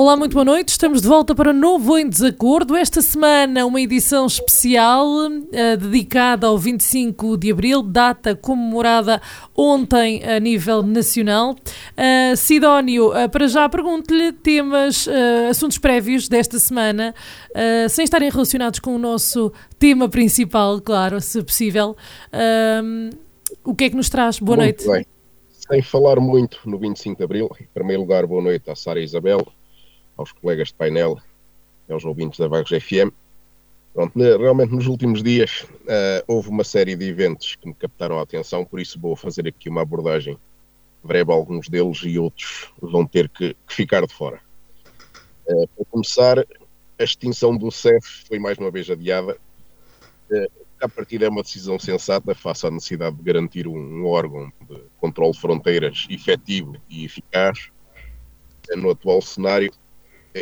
Olá, muito boa noite. Estamos de volta para Novo em Desacordo. Esta semana, uma edição especial uh, dedicada ao 25 de abril, data comemorada ontem a nível nacional. Uh, Sidónio, uh, para já pergunto-lhe temas, assuntos prévios desta semana, sem estarem relacionados com o nosso tema principal, claro, se possível. o que é que nos traz? Boa muito noite. Bem. Sem falar muito no 25 de abril, em primeiro lugar, boa noite à Sara Isabel aos colegas de painel, aos ouvintes da Vagos FM. Pronto, realmente nos últimos dias uh, houve uma série de eventos que me captaram a atenção, por isso vou fazer aqui uma abordagem breve a alguns deles e outros vão ter que, que ficar de fora. Uh, para começar, a extinção do CEF foi mais uma vez adiada. Uh, a partir é uma decisão sensata face à necessidade de garantir um órgão de controle de fronteiras efetivo e eficaz no atual cenário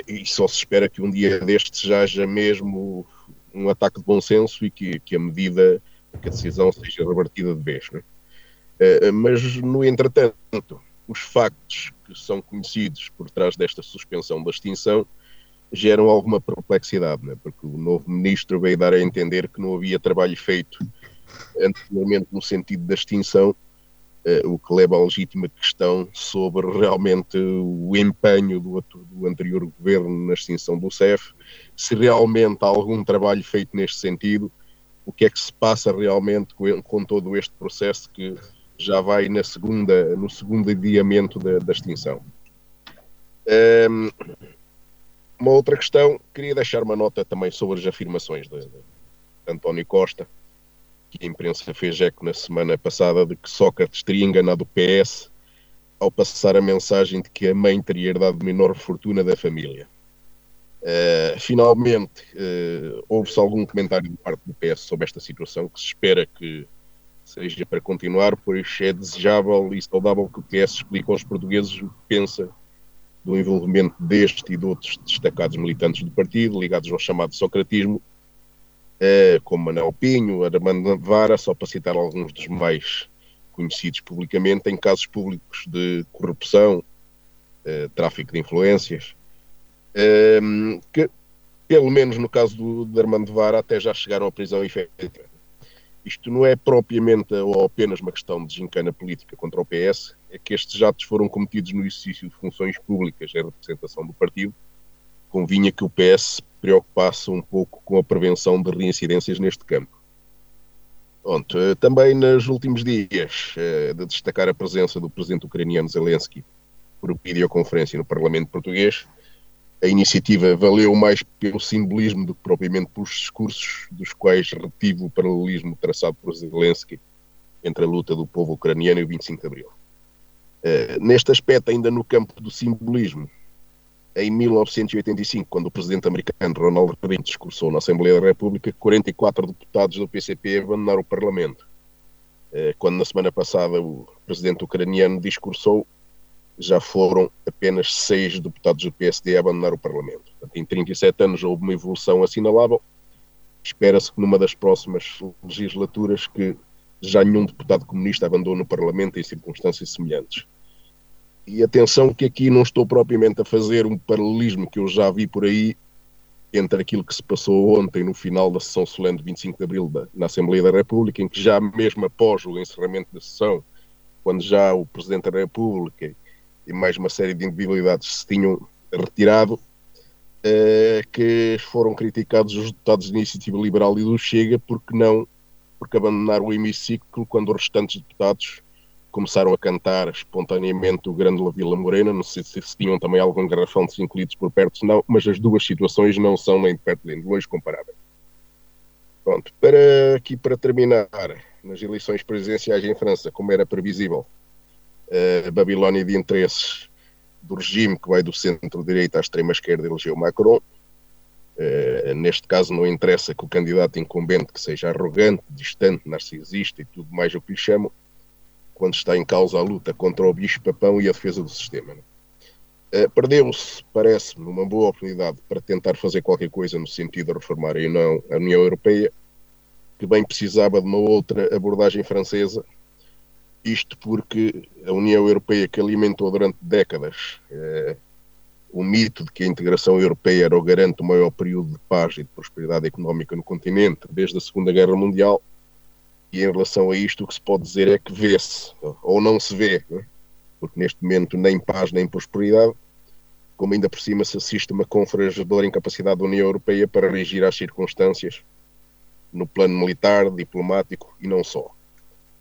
e só se espera que um dia destes já haja mesmo um ataque de bom senso e que, que a medida, que a decisão seja revertida de vez. É? Mas, no entretanto, os factos que são conhecidos por trás desta suspensão da extinção geram alguma perplexidade, é? porque o novo ministro veio dar a entender que não havia trabalho feito anteriormente no sentido da extinção o que leva à legítima questão sobre realmente o empenho do, do, anterior governo na extinção do CEF, se realmente há algum trabalho feito neste sentido, o que é que se passa realmente com, com todo este processo que já vai na segunda, no segundo adiamento da, da extinção. Um, ehm, uma outra questão, queria deixar uma nota também sobre as afirmações de, de António Costa, que a imprensa fez eco na semana passada de que Sócrates teria enganado o PS ao passar a mensagem de que a mãe teria herdado menor fortuna da família. Uh, finalmente, uh, houve-se algum comentário de parte do PS sobre esta situação, que se espera que seja para continuar, pois é desejável e saudável que o PS explique aos portugueses o que pensa do envolvimento deste e de outros destacados militantes do partido, ligados ao chamado socratismo, como Manuel Pinho, Armando Vara, só para citar alguns dos mais conhecidos publicamente, em casos públicos de corrupção, uh, tráfico de influências, uh, que, pelo menos no caso do, de Armando Vara, até já chegaram à prisão efetiva. Isto não é propriamente ou apenas uma questão de gincana política contra o PS, é que estes atos foram cometidos no exercício de funções públicas em representação do partido, convinha que o PS preocupasse um pouco com a prevenção de reincidências neste campo. Pronto, eh, também nos últimos dias, eh, de destacar a presença do presidente ucraniano Zelensky por videoconferência no Parlamento português, a iniciativa valeu mais pelo simbolismo do que propriamente pelos discursos, dos quais retive o paralelismo traçado por Zelensky entre a luta do povo ucraniano e o 25 de Abril. Uh, neste aspecto, ainda no campo do simbolismo, em 1985, quando o presidente americano Ronald Reagan discursou na Assembleia da República, 44 deputados do PCP abandonaram o Parlamento. Eh, quando na semana passada o presidente ucraniano discursou, já foram apenas seis deputados do PSD a abandonar o Parlamento. Em 37 anos houve uma evolução assinalável. Espera-se que numa das próximas legislaturas que já nenhum deputado comunista abandone o Parlamento em circunstâncias semelhantes. E atenção que aqui não estou propriamente a fazer um paralelismo que eu já vi por aí entre aquilo que se passou ontem no final da sessão solene de 25 de Abril da, na Assembleia da República, em que já mesmo após o encerramento da sessão, quando já o Presidente da República e mais uma série de individualidades se tinham retirado, eh, que foram criticados os deputados da Iniciativa Liberal e do Chega porque não, porque abandonaram o hemiciclo quando os restantes deputados começaram a cantar espontaneamente o Grande Vila Morena, não sei se, se tinham também algum garrafão de 5 litros por perto, não, mas as duas situações não são nem de perto nem de longe comparáveis. Pronto, para aqui para terminar, nas eleições presidenciais em França, como era previsível, a Babilónia de interesses do regime que vai do centro-direita à extrema-esquerda elegeu Macron. Uh, neste caso não interessa que o candidato incumbente que seja arrogante, distante, narcisista e tudo mais o que lhe chamam, quando está em causa a luta contra o bicho-papão e a defesa do sistema. Uh, Perdeu-se, parece-me, uma boa oportunidade para tentar fazer qualquer coisa no sentido de reformar a União, a União Europeia, que bem precisava de uma outra abordagem francesa, isto porque a União Europeia que alimentou durante décadas eh, o mito de que a integração europeia era o garante do maior período de paz e de prosperidade económica no continente desde a Segunda Guerra Mundial, e em relação a isto o que se pode dizer é que vê-se, ou não se vê, é? porque neste momento nem paz nem prosperidade, como ainda por cima se assiste uma confrangedora incapacidade da União Europeia para reagir às circunstâncias no plano militar, diplomático e não só.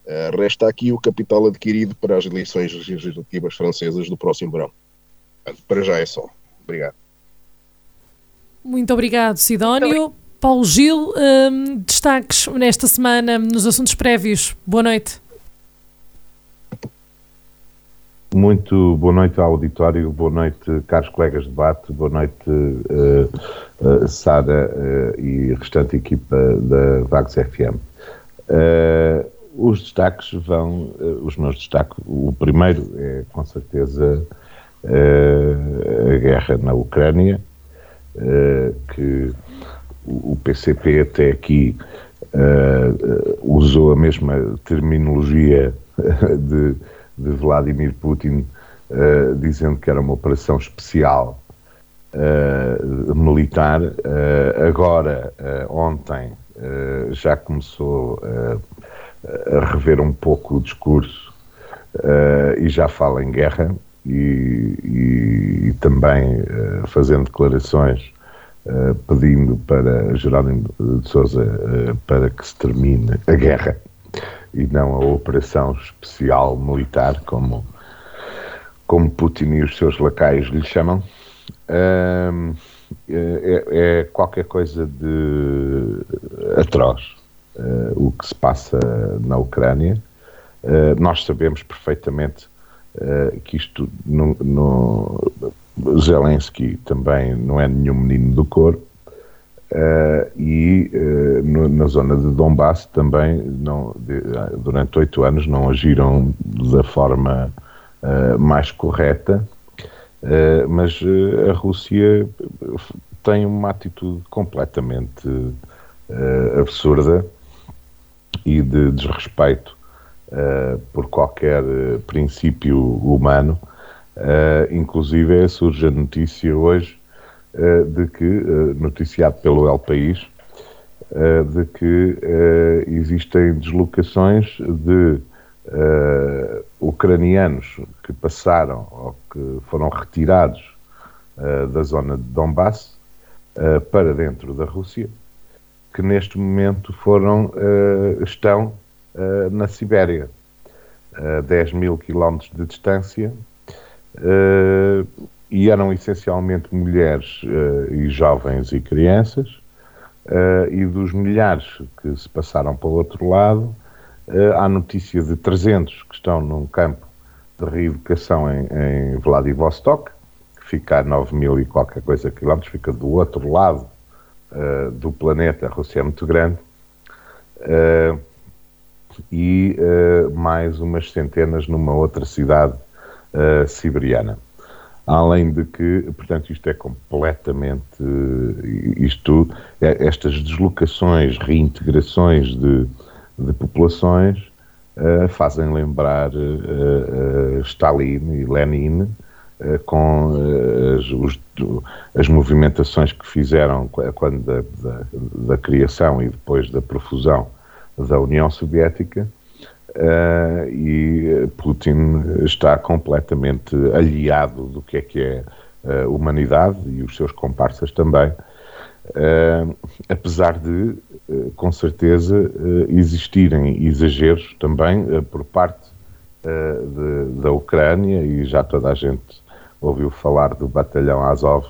Uh, resta aqui o capital adquirido para as eleições legislativas francesas do próximo verão. Para já é só. Obrigado. Muito obrigado, Sidónio. Paulo Gil, um, destaques nesta semana nos assuntos prévios. Boa noite. Muito boa noite ao auditório, boa noite, caros colegas de debate, boa noite, uh, uh, Sara uh, e restante equipa da Vagos FM. os destaques vão, os meus destaques, o primeiro é com certeza a guerra na Ucrânia, que o PCP até aqui usou a mesma terminologia de de Vladimir Putin, uh, dizendo que era uma operação especial uh, militar. Uh, agora, ontem, já começou a rever um pouco o discurso e já fala em guerra e, e, e também fazendo declarações pedindo para Jerónimo de Sousa para que se termine a guerra e não a operação especial militar, como, como Putin e os seus lacaios lhe chamam, é, é, qualquer coisa de atroz uh, o que se passa na Ucrânia. Uh, nós sabemos perfeitamente que isto no, no, Zelensky também não é nenhum menino do coro Uh, e uh, no, na zona de Donbass também não, de, durante oito anos não agiram da forma uh, mais correta, mas a Rússia tem uma atitude completamente absurda e de desrespeito por qualquer princípio humano. Inclusive surge a notícia hoje eh, de que, eh, noticiado pelo El País, de que existem deslocações de ucranianos que passaram ou que foram retirados da zona de Donbass para dentro da Rússia, que neste momento foram, estão na Sibéria, a 10 mil quilómetros de distância, e eram essencialmente mulheres uh, e jovens e crianças, uh, e dos milhares que se passaram para o outro lado, uh, há notícia de 300 que estão num campo de reeducação em, em Vladivostok, que fica a 9 mil e qualquer coisa quilómetros, fica do outro lado do planeta, a Rússia é muito grande, e mais umas centenas numa outra cidade siberiana. Além de que, portanto, isto é completamente. Isto, é, estas deslocações, reintegrações de, de populações uh, fazem lembrar uh, uh, Stalin e Lenin com as, os, as movimentações que fizeram quando da, da, da criação e depois da profusão da União Soviética Uh, e Putin está completamente aliado do que é que é a humanidade e os seus comparsas também, uh, apesar de, uh, com certeza, existirem exageros também por parte de, da Ucrânia e já toda a gente ouviu falar do batalhão Azov,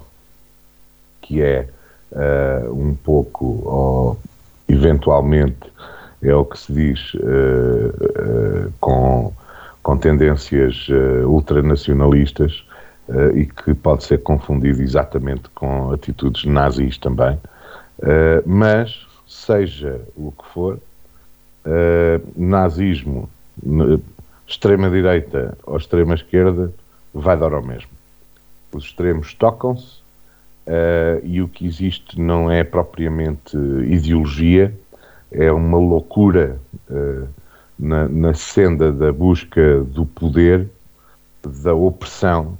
que é um pouco, ou eventualmente, é o que se diz uh, uh, com, com tendências uh, ultranacionalistas, e que pode ser confundido exatamente com atitudes nazis também. Mas, seja o que for, nazismo, extrema-direita ou extrema-esquerda, vai dar ao mesmo. Os extremos tocam-se e o que existe não é propriamente ideologia, é uma loucura na, na senda da busca do poder, da opressão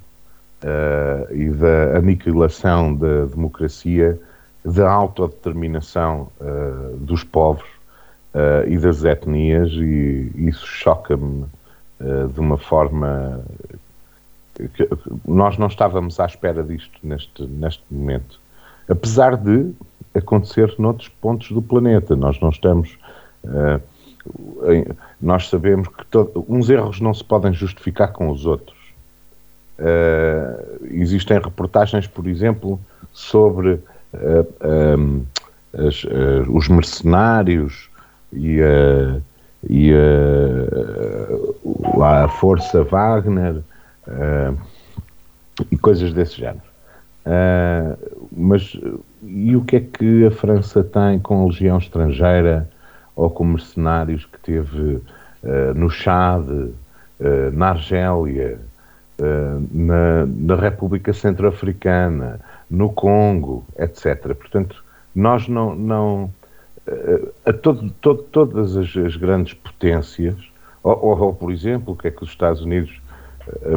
uh, e da aniquilação da democracia, da autodeterminação uh, dos povos uh, e das etnias, e isso choca-me de uma forma que nós não estávamos à espera disto neste, neste momento. Apesar de acontecer noutros pontos do planeta, nós não estamos. Uh, nós sabemos que todo, uns erros não se podem justificar com os outros. Uh, existem reportagens, por exemplo, sobre uh, eh, um, as, uh, os mercenários e, e a Força Wagner e coisas desse género. Mas e o que é que a França tem com a legião estrangeira ou com mercenários que teve uh, no Chad, uh, na Argélia, uh, na, na, República Centro-Africana, no Congo, etc. Portanto, nós não. não a todo, todo, todas as, as, grandes potências, ou, ou, ou, por exemplo, o que é que os Estados Unidos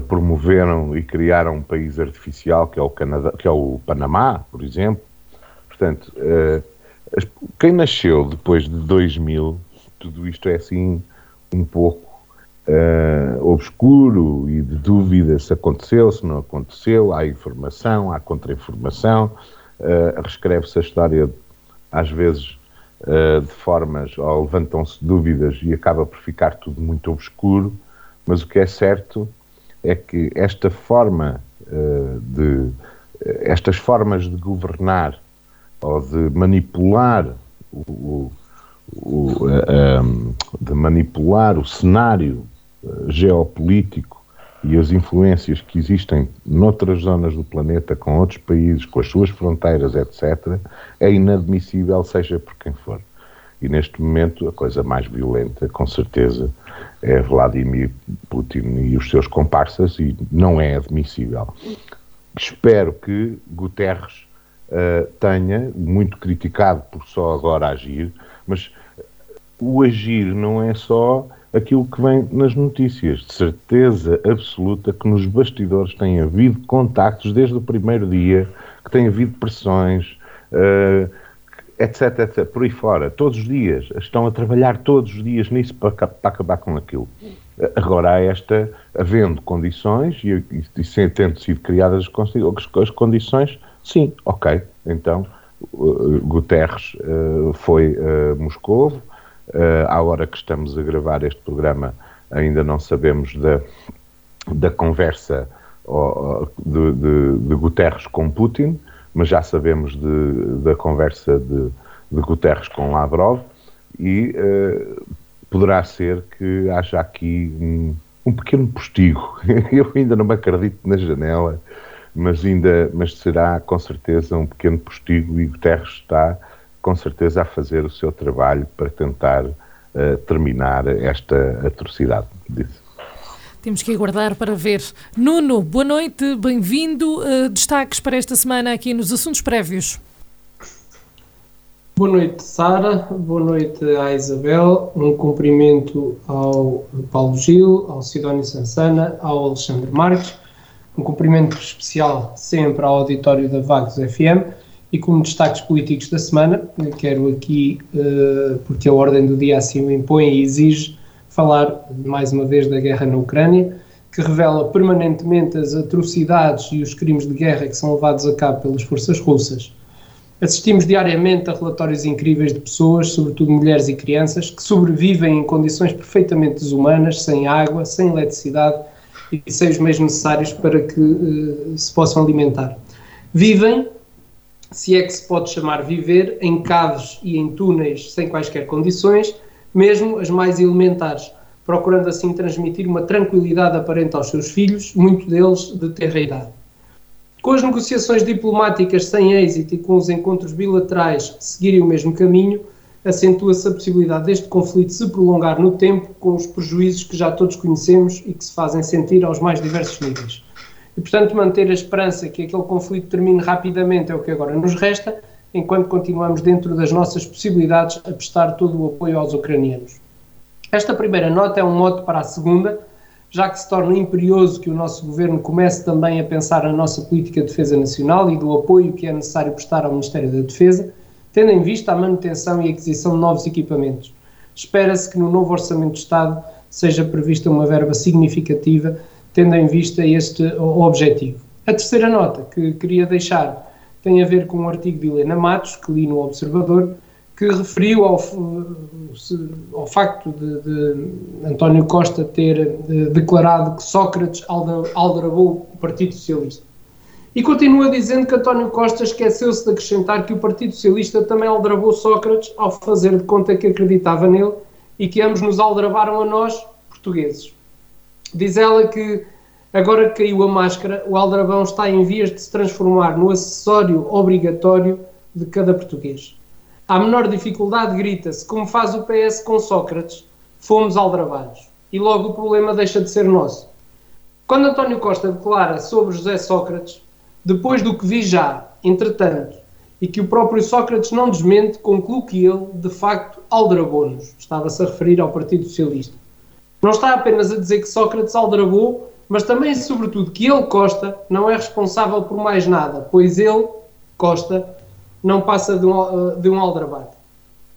promoveram e criaram um país artificial que é o Canadá, que é o Panamá, por exemplo. Portanto, quem nasceu depois de 2000, tudo isto é assim um pouco uh, obscuro e de dúvida se aconteceu, se não aconteceu. Há informação, há contra-informação. Uh, Reescreve-se a história, às vezes, de formas, ou levantam-se dúvidas e acaba por ficar tudo muito obscuro. Mas o que é certo é que esta forma de. estas formas de governar ou de manipular o, o, um, de manipular o cenário eh, geopolítico e as influências que existem noutras zonas do planeta, com outros países, com as suas fronteiras, etc., é inadmissível, seja por quem for. E neste momento, a coisa mais violenta, com certeza, Vladimir Putin e os seus comparsas, e não é admissível. Espero que Guterres uh, tenha, muito criticado por só agora agir, mas o agir não é só aquilo que vem nas notícias. De certeza absoluta que nos bastidores tem havido contactos desde o primeiro dia, que tem havido pressões, uh, etc, etc, por aí fora, todos os dias. Estão a trabalhar todos os dias nisso para, para acabar com aquilo. Agora há esta, havendo condições, e, e, e tendo sido criadas as, as condições, Sim, ok. Então, uh, Guterres uh, foi a uh, Moscou. Uh, à hora que estamos a gravar este programa, ainda não sabemos da, da conversa de, de, de, Guterres com Putin, mas já sabemos de, da conversa de, de Guterres com Lavrov e uh, poderá ser que haja aqui um, um pequeno postigo. Eu ainda não me acredito na janela mas ainda mas será com certeza um pequeno postigo e Guterres está com certeza a fazer o seu trabalho para tentar uh, terminar esta atrocidade. Disse. Temos que aguardar para ver. Nuno, boa noite, bem-vindo. Uh, destaques para esta semana aqui nos assuntos prévios. Boa noite, Sara. Boa noite à Isabel. Um cumprimento ao Paulo Gil, ao Sidónio Sansana, ao Alexandre Marques um cumprimento especial sempre ao auditório da Vagos FM e como destaques políticos da semana, quero aqui, uh, porque a ordem do dia assim o impõe e exige, falar mais uma vez da guerra na Ucrânia, que revela permanentemente as atrocidades e os crimes de guerra que são levados a cabo pelas forças russas. Assistimos diariamente a relatórios incríveis de pessoas, sobretudo mulheres e crianças, que sobrevivem em condições perfeitamente desumanas, sem água, sem eletricidade, e sem os meios necessários para que uh, se possam alimentar. Vivem, se é que se pode chamar viver, em caves e em túneis sem quaisquer condições, mesmo as mais elementares, procurando assim transmitir uma tranquilidade aparente aos seus filhos, muito deles de terra idade. Com as negociações diplomáticas sem êxito e com os encontros bilaterais seguirem o mesmo caminho, acentua-se a possibilidade deste conflito se prolongar no tempo, com os prejuízos que já todos conhecemos e que se fazem sentir aos mais diversos níveis. E, portanto, manter a esperança que aquele conflito termine rapidamente é o que agora nos resta, enquanto continuamos dentro das nossas possibilidades a prestar todo o apoio aos ucranianos. Esta primeira nota é um mote para a segunda, já que se torna imperioso que o nosso governo comece também a pensar na nossa política de defesa nacional e do apoio que é necessário prestar ao Ministério da Defesa, tendo em vista a manutenção e aquisição de novos equipamentos. Espera-se que no novo Orçamento de Estado seja prevista uma verba significativa, tendo em vista este objetivo. A terceira nota que queria deixar tem a ver com um artigo de Helena Matos, que li no Observador, que referiu ao, ao facto de, de, António Costa ter de, declarado que Sócrates aldrabou o Partido Socialista. E continua dizendo que António Costa esqueceu-se de acrescentar que o Partido Socialista também aldrabou Sócrates ao fazer de conta que acreditava nele e que ambos nos aldrabaram a nós, portugueses. Diz ela que agora que caiu a máscara, o aldrabão está em vias de se transformar no acessório obrigatório de cada português. À menor dificuldade grita-se, como faz o PS com Sócrates, fomos aldrabados. E logo o problema deixa de ser nosso. Quando António Costa declara sobre José Sócrates, depois do que vi já, entretanto, e que o próprio Sócrates não desmente, concluo que ele, de facto, aldrabou-nos. Estava-se a referir ao Partido Socialista. Não está apenas a dizer que Sócrates aldrabou, mas também, sobretudo, que ele, Costa, não é responsável por mais nada, pois ele, Costa, não passa de um, de um aldrabado.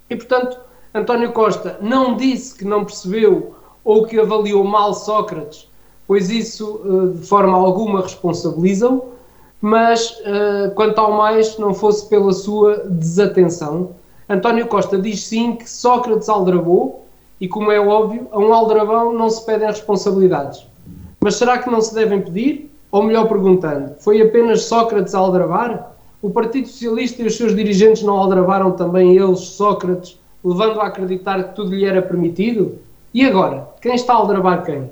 E, portanto, António Costa não disse que não percebeu ou que avaliou mal Sócrates, pois isso, eh, de forma alguma, responsabiliza-o, mas, uh, quanto ao mais, não fosse pela sua desatenção. António Costa diz sim que Sócrates aldrabou, e como é óbvio, a um aldrabão não se pedem responsabilidades. Mas será que não se devem pedir? Ou melhor perguntando, foi apenas Sócrates a aldrabar? O Partido Socialista e os seus dirigentes não aldrabaram também eles, Sócrates, levando a acreditar que tudo lhe era permitido? E agora? Quem está a aldrabar quem?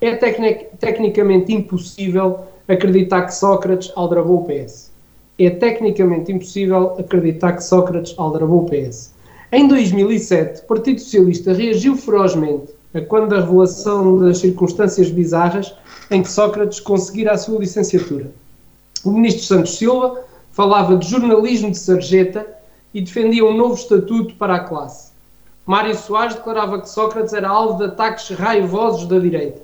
É tecnic tecnicamente impossível acreditar que Sócrates aldrabou o PS. É tecnicamente impossível acreditar que Sócrates aldrabou o PS. Em 2007, o Partido Socialista reagiu ferozmente a quando a revelação das circunstâncias bizarras em que Sócrates conseguira a sua licenciatura. O ministro Santos Silva falava de jornalismo de sarjeta e defendia um novo estatuto para a classe. Mário Soares declarava que Sócrates era alvo de ataques raivosos da direita.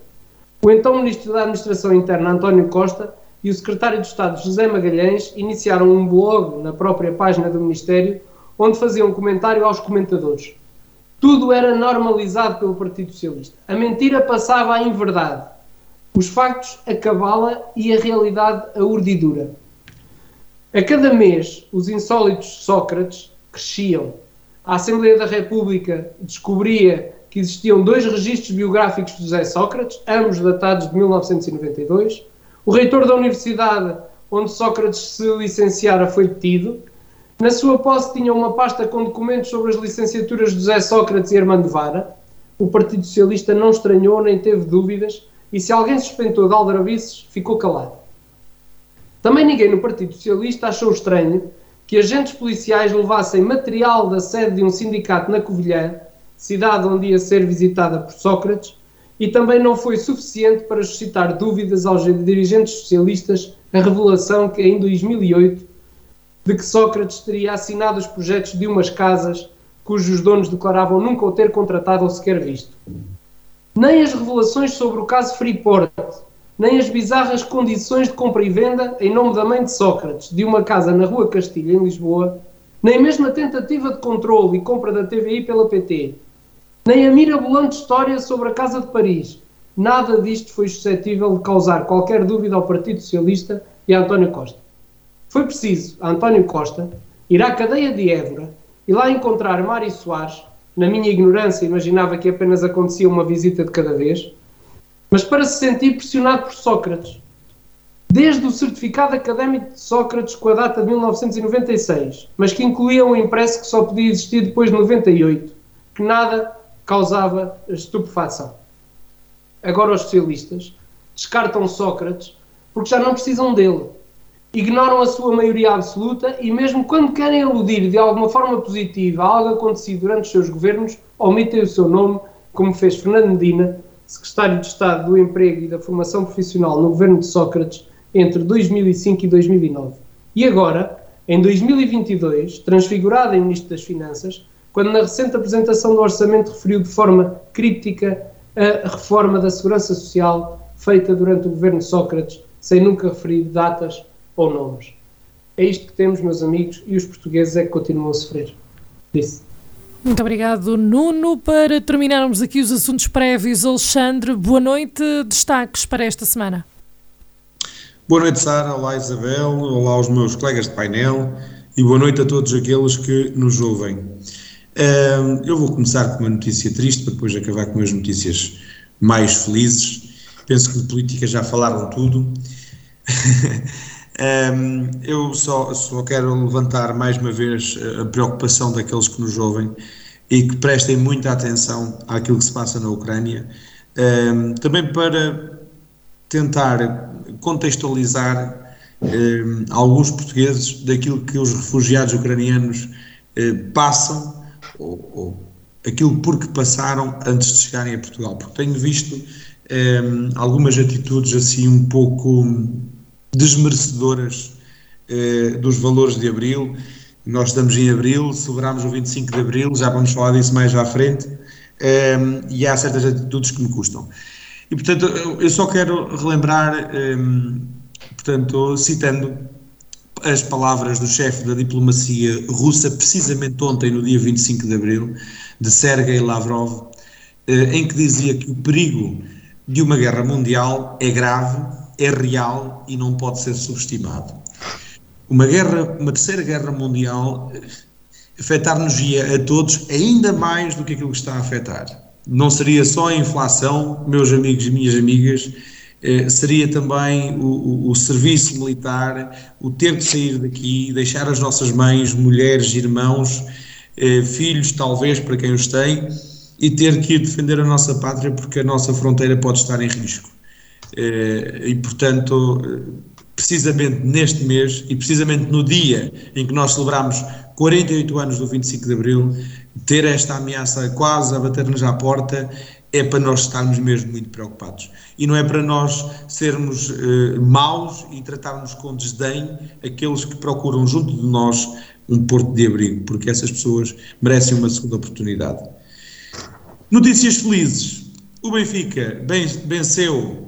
O então Ministro da Administração Interna, António Costa, e o Secretário de Estado, José Magalhães, iniciaram um blog na própria página do Ministério, onde faziam um comentário aos comentadores. Tudo era normalizado pelo Partido Socialista. A mentira passava a inverdade. Os factos a cabala e a realidade a urdidura. A cada mês, os insólitos Sócrates cresciam. A Assembleia da República descobria que existiam dois registros biográficos de José Sócrates, ambos datados de 1992. O reitor da universidade onde Sócrates se licenciara foi detido. Na sua posse tinha uma pasta com documentos sobre as licenciaturas de José Sócrates e Armando Vara. O Partido Socialista não estranhou nem teve dúvidas e se alguém suspeitou de aldrabices, ficou calado. Também ninguém no Partido Socialista achou estranho que agentes policiais levassem material da sede de um sindicato na Covilhã cidade onde ia ser visitada por Sócrates, e também não foi suficiente para suscitar dúvidas aos dirigentes socialistas a revelação que em 2008 de que Sócrates teria assinado os projetos de umas casas cujos donos declaravam nunca o ter contratado ou sequer visto. Nem as revelações sobre o caso Freeport, nem as bizarras condições de compra e venda em nome da mãe de Sócrates de uma casa na Rua Castilha, em Lisboa, nem mesmo a tentativa de controle e compra da TVI pela PT, nem a mirabolante história sobre a Casa de Paris. Nada disto foi suscetível de causar qualquer dúvida ao Partido Socialista e a António Costa. Foi preciso António Costa ir à cadeia de Évora e lá encontrar Mário Soares. Na minha ignorância, imaginava que apenas acontecia uma visita de cada vez, mas para se sentir pressionado por Sócrates. Desde o certificado académico de Sócrates com a data de 1996, mas que incluía um impresso que só podia existir depois de 98, que nada causava estupefação. Agora os socialistas descartam Sócrates porque já não precisam dele. Ignoram a sua maioria absoluta e, mesmo quando querem aludir de alguma forma positiva a algo acontecido durante os seus governos, omitem o seu nome, como fez Fernando Medina, secretário de Estado do Emprego e da Formação Profissional no governo de Sócrates entre 2005 e 2009. E agora, em 2022, transfigurado em Ministro das Finanças, quando na recente apresentação do orçamento referiu de forma crítica a reforma da segurança social feita durante o governo de Sócrates, sem nunca referir datas ou nomes. É isto que temos, meus amigos, e os portugueses é que continuam a sofrer. Disse. Muito obrigado, Nuno. Para terminarmos aqui os assuntos prévios, Alexandre, boa noite. Destaques para esta semana. Boa noite, Sara. Olá, Isabel. Olá aos meus colegas de painel e boa noite a todos aqueles que nos ouvem. Eu vou começar com uma notícia triste para depois acabar com as notícias mais felizes. Penso que de política já falaram tudo. Eu só, só quero levantar mais uma vez a preocupação daqueles que nos ouvem e que prestem muita atenção àquilo que se passa na Ucrânia. Também para tentar contextualizar eh, alguns portugueses daquilo que os refugiados ucranianos eh, passam ou, ou, aquilo por que passaram antes de chegarem a Portugal, porque tenho visto eh, algumas atitudes assim um pouco desmerecedoras dos valores de Abril. Nós estamos em Abril, celebramos o 25 de Abril, já vamos falar disso mais à frente, e há certas atitudes que me custam. E, portanto, eu só quero relembrar, um, portanto, citando as palavras do chefe da diplomacia russa, precisamente ontem, no dia 25 de abril, de Sergei Lavrov, eh, em que dizia que o perigo de uma guerra mundial é grave, é real e não pode ser subestimado. Uma guerra, uma terceira guerra mundial eh, afetar-nos-ia a todos ainda mais do que aquilo que está a afetar não seria só a inflação, meus amigos e minhas amigas, eh, seria também o, o, o, serviço militar, o ter de sair daqui, deixar as nossas mães, mulheres, irmãos, eh, filhos, talvez, para quem os tem, e ter que ir defender a nossa pátria porque a nossa fronteira pode estar em risco. Eh, e, portanto, precisamente neste mês e precisamente no dia em que nós celebramos 48 anos do 25 de Abril, ter esta ameaça quase a bater-nos à porta é para nós estarmos mesmo muito preocupados. E não é para nós sermos eh, maus e tratarmos com desdém aqueles que procuram junto de nós um porto de abrigo, porque essas pessoas merecem uma segunda oportunidade. Notícias felizes. O Benfica venceu,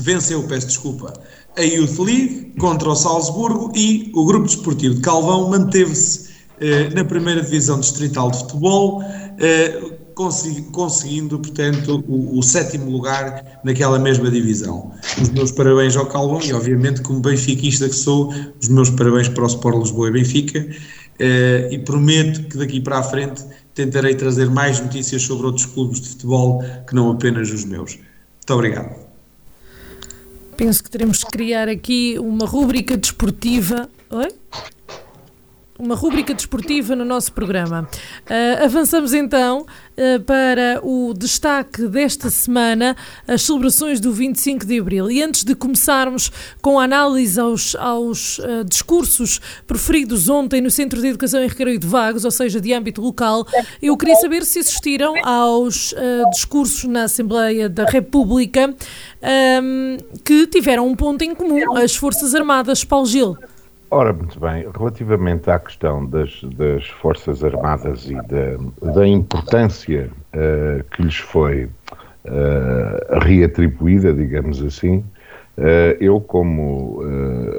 venceu, peço desculpa, a Youth League contra o Salzburgo e o Grupo Desportivo de Calvão manteve-se eh, na primeira divisão distrital de futebol, eh, conseguindo, portanto, o, o, sétimo lugar naquela mesma divisão. Os meus parabéns ao Calvão e, obviamente, como benfiquista que sou, os meus parabéns para o Sport Lisboa e Benfica eh, e prometo que daqui para a frente tentarei trazer mais notícias sobre outros clubes de futebol que não apenas os meus. Muito obrigado. Penso que teremos que criar aqui uma rúbrica desportiva. Oi? Uma rúbrica desportiva no nosso programa. Uh, avançamos então uh, para o destaque desta semana, as celebrações do 25 de Abril. E antes de começarmos com a análise aos, aos uh, discursos preferidos ontem no Centro de Educação em Recreio de Vagos, ou seja, de âmbito local, eu queria saber se assistiram aos discursos na Assembleia da República um, que tiveram um ponto em comum, as Forças Armadas. Paulo Gil. Ora, muito bem, relativamente à questão das, das Forças Armadas e da, da importância uh, que lhes foi uh, reatribuída, digamos assim, uh, eu, como,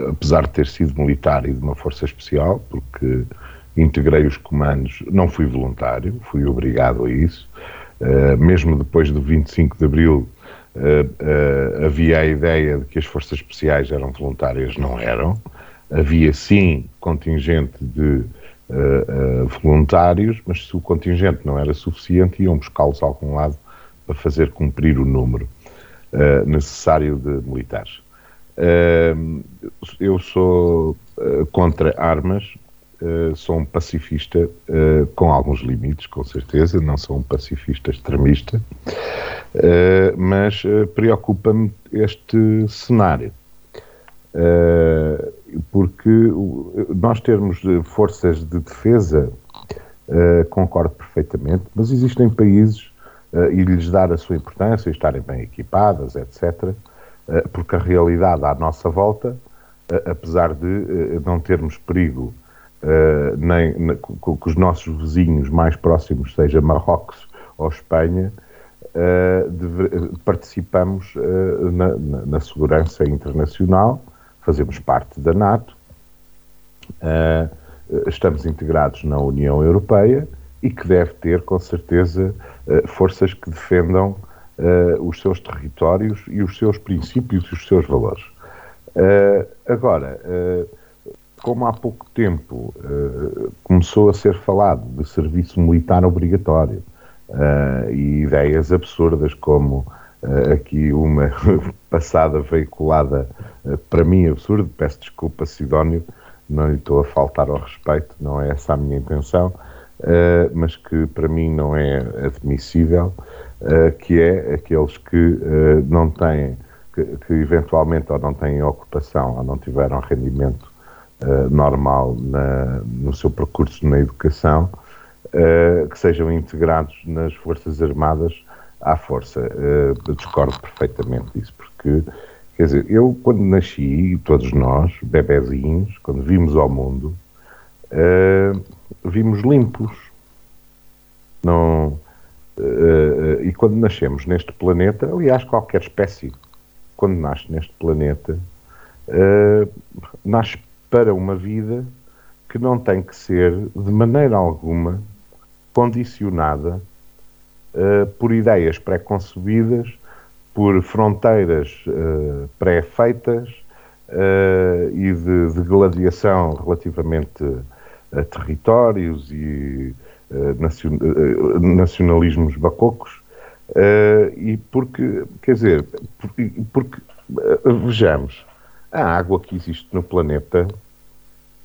apesar de ter sido militar e de uma Força Especial, porque integrei os comandos, não fui voluntário, fui obrigado a isso, mesmo depois do 25 de Abril. havia a ideia de que as forças especiais eram voluntárias, não eram havia sim contingente de uh, uh, voluntários, mas se o contingente não era suficiente, iam buscá-los a algum lado para fazer cumprir o número uh, necessário de militares. eu sou contra armas, sou um pacifista com alguns limites, com certeza, não sou um pacifista extremista, mas preocupa-me este cenário. Uh, porque nós termos forças de defesa, uh, concordo perfeitamente, mas existem países e lhes dar a sua importância, estarem bem equipadas, etc., porque a realidade à nossa volta, apesar de não termos perigo nem, que os nossos vizinhos mais próximos, seja Marrocos ou Espanha, participamos na, na segurança internacional fazemos parte da NATO, uh, estamos integrados na União Europeia e que deve ter, com certeza, uh, forças que defendam uh, os seus territórios e os seus princípios e os seus valores. agora, como há pouco tempo começou a ser falado de serviço militar obrigatório e ideias absurdas como aqui uma passada veiculada, uh, para mim absurdo, peço desculpa, Sidónio, não lhe estou a faltar ao respeito, não é essa a minha intenção, uh, mas que para mim não é admissível, que é aqueles que não têm, que, que, eventualmente ou não têm ocupação ou não tiveram rendimento normal na, no seu percurso na educação, que sejam integrados nas Forças Armadas à força. Uh, discordo perfeitamente disso, porque, quer dizer, eu quando nasci, todos nós, bebezinhos, quando vimos ao mundo, uh, vimos limpos. Não, uh, e quando nascemos neste planeta, aliás, qualquer espécie, quando nasce neste planeta, nasce para uma vida que não tem que ser, de maneira alguma, condicionada uh, por ideias pré-concebidas, por fronteiras uh, pré-feitas uh, e de, de, gladiação relativamente a territórios e nacionalismos bacocos. e porque, quer dizer, porque, porque vejamos, a água que existe no planeta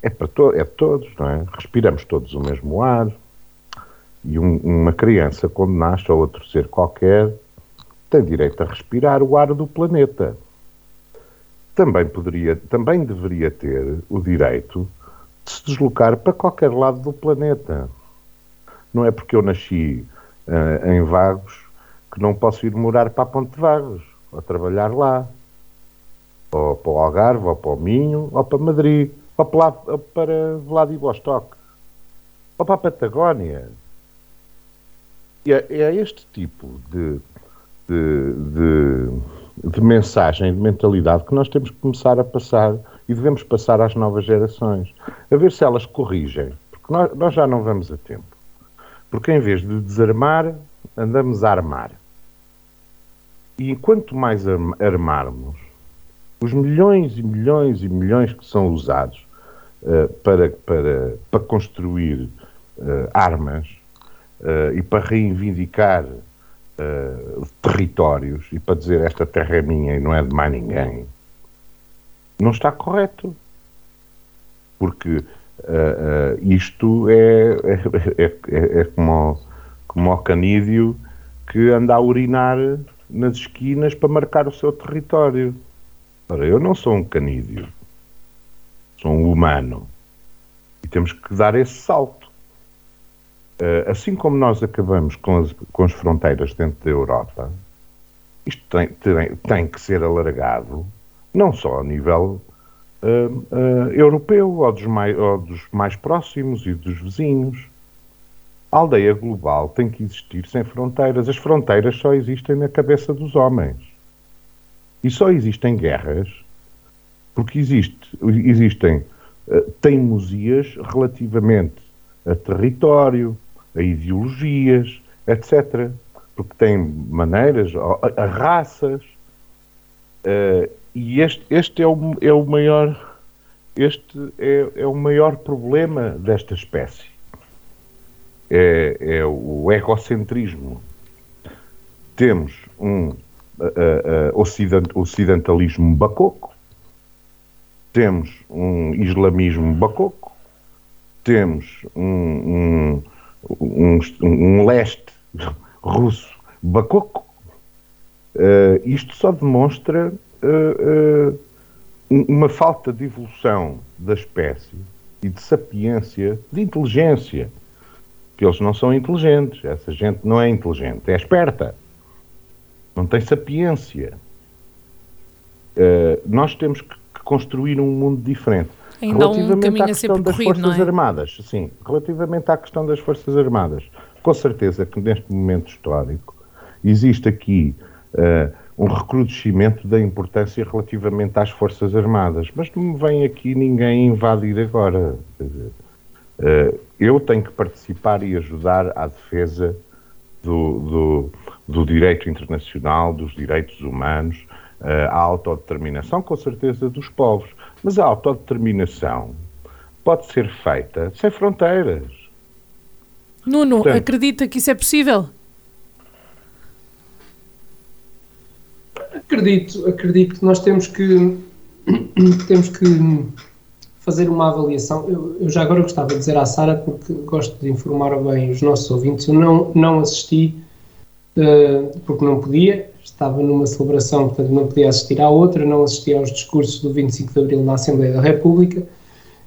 é para to é de todos, não é? Respiramos todos o mesmo ar, e um, uma criança, quando nasce, ou outro ser qualquer, tem direito a respirar o ar do planeta. Também poderia, também deveria ter o direito de se deslocar para qualquer lado do planeta. Não é porque eu nasci uh, em Vagos que não posso ir morar para a Ponte Vagos, ou trabalhar lá, ou para o Algarve, ou para o Minho, ou para Madrid, ou para, para Vladivostok, ou para a Patagónia. É, é este tipo de, de, de, de, mensagem, de mentalidade que nós temos que começar a passar e devemos passar às novas gerações, a ver se elas corrigem, porque nós, nós já não vamos a tempo. Porque em vez de desarmar, andamos a armar. E quanto mais armarmos, os milhões e milhões e milhões que são usados uh, para, para, para construir uh, armas e para reivindicar uh, territórios e para dizer esta terra é minha e não é de mais ninguém, não está correto. Porque uh, isto é, é, é, é como, como o canídeo que anda a urinar nas esquinas para marcar o seu território. Ora, eu não sou um canídeo, sou um humano. E temos que dar esse salto. Uh, assim como nós acabamos com as, com as fronteiras dentro da Europa, isto tem, tem, tem que ser alargado, não só a nível uh, uh, europeu, ou dos, mais, ou dos mais próximos e dos vizinhos. A aldeia global tem que existir sem fronteiras. As fronteiras só existem na cabeça dos homens. E só existem guerras porque existe, existem teimosias relativamente a território, a ideologias, etc. Porque tem maneiras, a, a raças. Uh, e este, este é, o, é o maior este é, é o maior problema desta espécie. É, é o egocentrismo. Temos um uh, uh, ocident, ocidentalismo bacoco, temos um islamismo bacoco, temos um, um um, um leste russo bacoco, uh, isto só demonstra uh, uma falta de evolução da espécie e de sapiência, de inteligência. Que eles não são inteligentes. Essa gente não é inteligente, é esperta. Não tem sapiência. Uh, nós temos que construir um mundo diferente. Ainda relativamente um caminho à questão das Forças é? Armadas, sim, relativamente à questão das Forças Armadas, com certeza que neste momento histórico existe aqui uh, um recrudescimento da importância relativamente às Forças Armadas, mas não me vem aqui ninguém invadir agora. Uh, eu tenho que participar e ajudar à defesa do, do, do direito internacional, dos direitos humanos, uh, à autodeterminação, com certeza, dos povos. Mas a autodeterminação pode ser feita sem fronteiras. Nuno, Portanto, acredita que isso é possível? Acredito, acredito que nós temos que temos que fazer uma avaliação. Eu, eu já agora gostava de dizer à Sara, porque gosto de informar bem os nossos ouvintes, eu não, não assisti porque não podia, estava numa celebração, portanto não podia assistir à outra, não assisti aos discursos do 25 de Abril na Assembleia da República,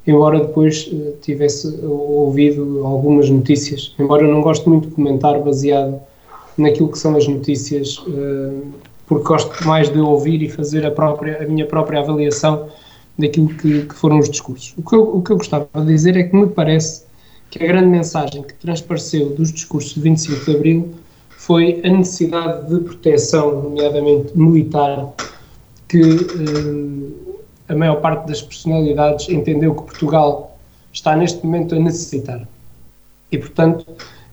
embora depois uh, tivesse ouvido algumas notícias, embora eu não gosto muito de comentar baseado naquilo que são as notícias, uh, porque gosto mais de ouvir e fazer a, própria, a minha própria avaliação daquilo que, que foram os discursos. O que, eu, o que eu gostava de dizer é que me parece que a grande mensagem que transpareceu dos discursos de 25 de Abril foi a necessidade de proteção, nomeadamente militar, que eh, a maior parte das personalidades entendeu que Portugal está neste momento a necessitar. E, portanto,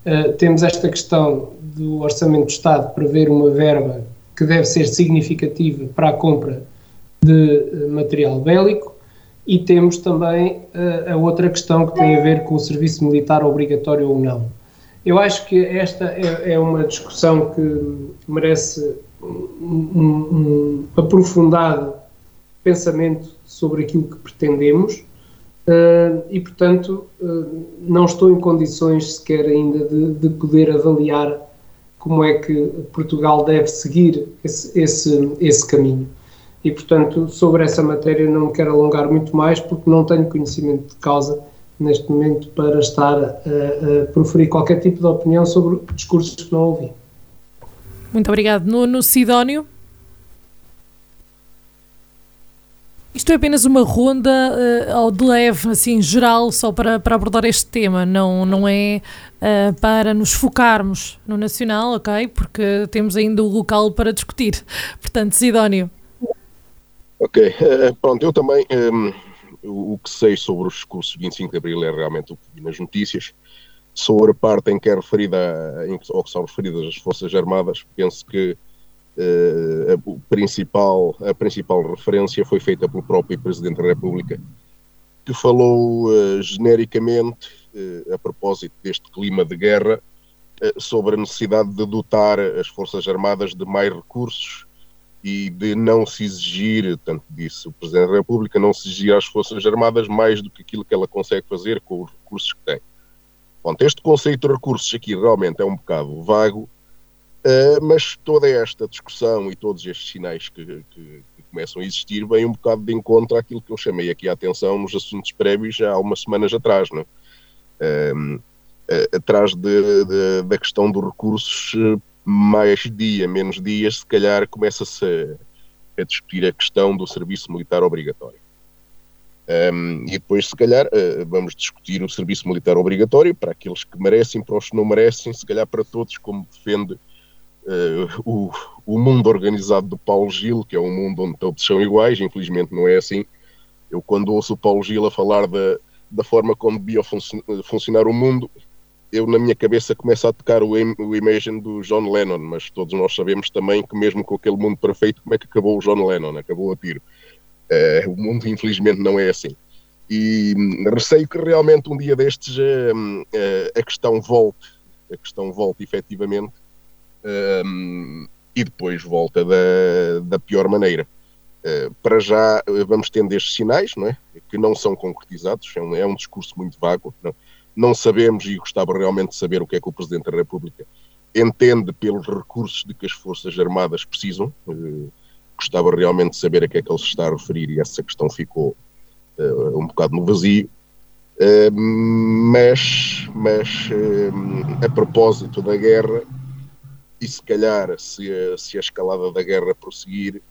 eh, temos esta questão do Orçamento do Estado prever uma verba que deve ser significativa para a compra de eh, material bélico e temos também a outra questão que tem a ver com o serviço militar obrigatório ou não. Eu acho que esta é, é uma discussão que merece um, um, aprofundado pensamento sobre aquilo que pretendemos uh, e, portanto, uh, não estou em condições sequer ainda de, de, poder avaliar como é que Portugal deve seguir esse, esse, esse caminho. E, portanto, sobre essa matéria não me quero alongar muito mais porque não tenho conhecimento de causa neste momento para estar a, a proferir qualquer tipo de opinião sobre discursos que não ouvi. Muito obrigado. No, no Sidónio? Isto é apenas uma ronda uh, ao de leve, assim, geral, só para, para abordar este tema, não, não é uh, para nos focarmos no nacional, ok? Porque temos ainda o local para discutir. Portanto, Sidónio. Ok, uh, pronto, eu também um, o que sei sobre os de 25 de Abril é realmente o que vi nas notícias. Sobre a parte em que é referida, em, ou que são referidas as Forças Armadas, penso que uh, a, principal, a principal referência foi feita pelo próprio Presidente da República, que falou uh, genericamente, uh, a propósito deste clima de guerra, sobre a necessidade de dotar as Forças Armadas de mais recursos e de não se exigir, tanto disse o Presidente da República, não se exigir às Forças Armadas mais do que aquilo que ela consegue fazer com os recursos que tem. Bom, este conceito de recursos aqui realmente é um bocado vago, uh, mas toda esta discussão e todos estes sinais que, que, que, começam a existir vêm um bocado de encontro àquilo que eu chamei aqui a atenção nos assuntos prévios há umas semanas atrás, não é? uh, atrás de, de, da questão dos recursos mais dia, menos dias, se calhar começa-se a, a, discutir a questão do serviço militar obrigatório. Um, e depois, se calhar, uh, vamos discutir o serviço militar obrigatório para aqueles que merecem, para os que não merecem, se calhar para todos, como defende uh, o, o mundo organizado do Paulo Gil, que é um mundo onde todos são iguais, infelizmente não é assim. Eu, quando ouço o Paulo Gil a falar da, da forma como devia funcionar o mundo, eu na minha cabeça começa a tocar o, o Imagine do John Lennon, mas todos nós sabemos também que mesmo com aquele mundo perfeito, como é que acabou o John Lennon? Acabou a tiro. Uh, o mundo infelizmente não é assim. E hum, receio que realmente um dia destes uh, a questão volte, a questão volte efetivamente hum, e depois volta da, da pior maneira. para já vamos tendo estes sinais, não é? Que não são concretizados, é um, é um discurso muito vago. Não? Não sabemos, e gostava realmente de saber o que é que o Presidente da República entende pelos recursos de que as Forças Armadas precisam. Eh, gostava realmente de saber a que é que ele se está a referir e essa questão ficou uh, um bocado no vazio. Uh, mas mas a propósito da guerra, e se calhar se se a escalada da guerra prosseguir,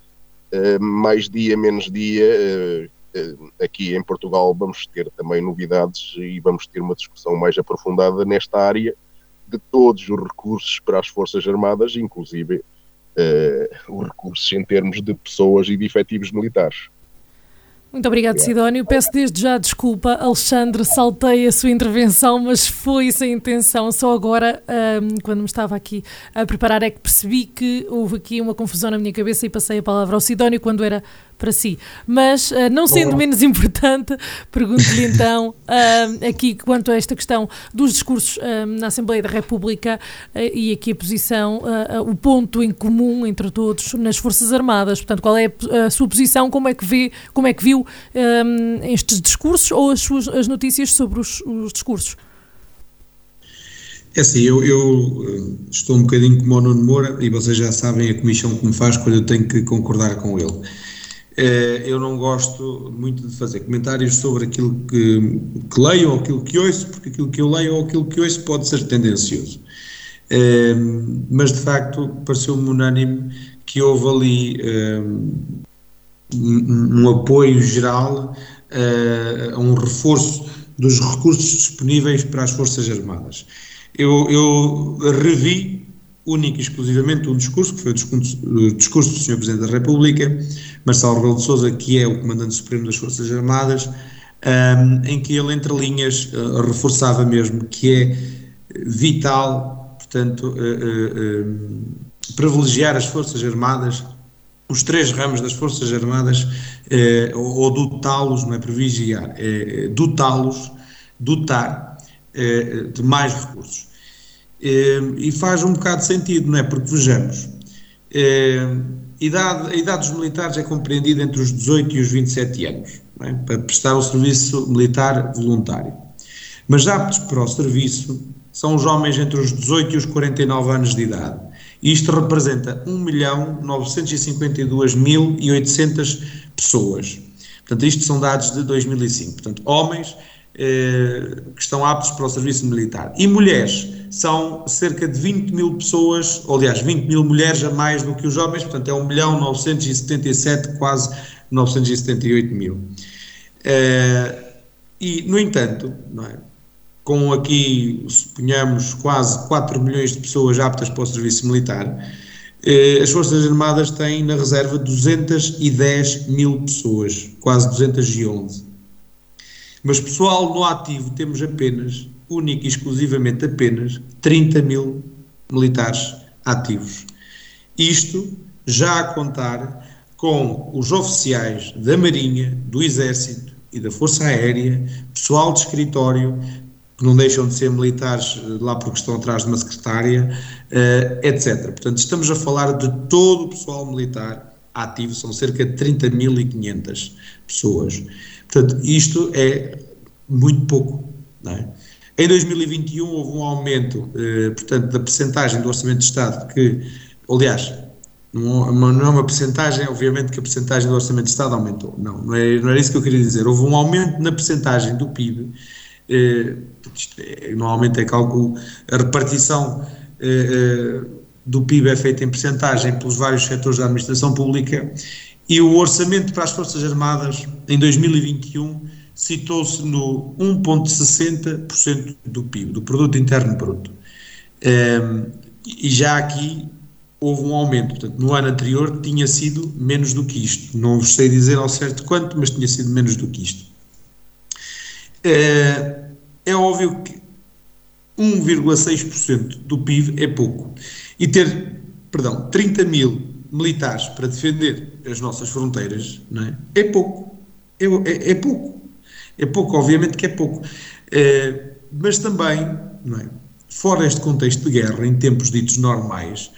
mais dia, menos dia, aqui em Portugal vamos ter também novidades e vamos ter uma discussão mais aprofundada nesta área de todos os recursos para as Forças Armadas, inclusive uh, os recursos em termos de pessoas e de efetivos militares. Muito obrigado, Sidónio. Peço desde já desculpa, Alexandre, saltei a sua intervenção, mas foi sem intenção. Só agora, um, quando me estava aqui a preparar, é que percebi que houve aqui uma confusão na minha cabeça e passei a palavra ao Sidónio quando era para si. Mas, uh, não sendo Olá. menos importante, pergunto-lhe então uh, aqui quanto a esta questão dos discursos uh, na Assembleia da República e aqui a posição, o ponto em comum entre todos nas Forças Armadas. Portanto, qual é a sua posição? Como é que vê, como é que viu estes discursos ou as suas as notícias sobre os, os discursos? É assim, eu, eu, estou um bocadinho como o Nuno Moura e vocês já sabem a comissão que me faz quando eu tenho que concordar com ele. Eh, eu não gosto muito de fazer comentários sobre aquilo que, que, leio ou aquilo que ouço, porque aquilo que eu leio ou aquilo que ouço pode ser tendencioso. Eh, mas de facto pareceu-me unânime que houve ali eh, um, um apoio geral a um reforço dos recursos disponíveis para as Forças Armadas. Eu, eu revi único e exclusivamente um discurso, que foi o discurso, o discurso do Sr. Presidente da República, Marcelo Rebelo de Sousa, que é o Comandante Supremo das Forças Armadas, um, em que ele, entre linhas, uh, reforçava mesmo que é vital, portanto, uh, uh, privilegiar as Forças Armadas, os três ramos das Forças Armadas, ou, ou dotá-los, não é privilegiar, é dotá-los, dotar de mais recursos. E faz um bocado de sentido, não é? Porque vejamos, idade, a idade dos militares é compreendida entre os 18 e os 27 anos, é? para prestar o serviço militar voluntário. Mas aptos para o serviço são os homens entre os 18 e os 49 anos de idade. Isto representa 1.952.800 pessoas. Portanto, isto são dados de 2005. Portanto, homens eh, que estão aptos para o serviço militar. E mulheres, são cerca de 20 mil pessoas, ou, aliás, 20 mil mulheres a mais do que os homens, portanto é 1 milhão 977, quase 978 mil. Uh, e, no entanto, é? com aqui, suponhamos, quase 4 milhões de pessoas aptas para o serviço militar, uh, as Forças Armadas têm na reserva 210 mil pessoas, quase 211. Mas pessoal no ativo temos apenas única e exclusivamente apenas 30 mil militares ativos. Isto já a contar com os oficiais da Marinha, do Exército e da Força Aérea, pessoal de escritório, que não deixam de ser militares eh, lá porque estão atrás de uma secretária, uh, etc. Portanto, estamos a falar de todo o pessoal militar ativo, são cerca de 30.500 pessoas. Portanto, isto é muito pouco, é? Em 2021 houve um aumento, eh, portanto, da percentagem do Orçamento de Estado que, aliás, não, não é uma percentagem, obviamente que a percentagem do Orçamento de Estado aumentou. Não, não, é, não era isso que eu queria dizer. Houve um aumento na percentagem do PIB, eh, é, normalmente é cálculo, a repartição eh, eh, do PIB é feita em percentagem pelos vários setores da administração pública e o orçamento para as Forças Armadas em 2021 citou-se no 1,60% do PIB, do Produto Interno Bruto. Um, ehm, e já aqui houve um aumento, portanto, no ano anterior tinha sido menos do que isto. Não vos sei dizer ao certo quanto, mas tinha sido menos do que isto. É, é óbvio que 1,6% do PIB é pouco. E ter, perdão, 30 mil militares para defender as nossas fronteiras é? é pouco. É, é, pouco. É pouco, obviamente que é pouco. É, mas também, é? fora este contexto de guerra, em tempos ditos normais,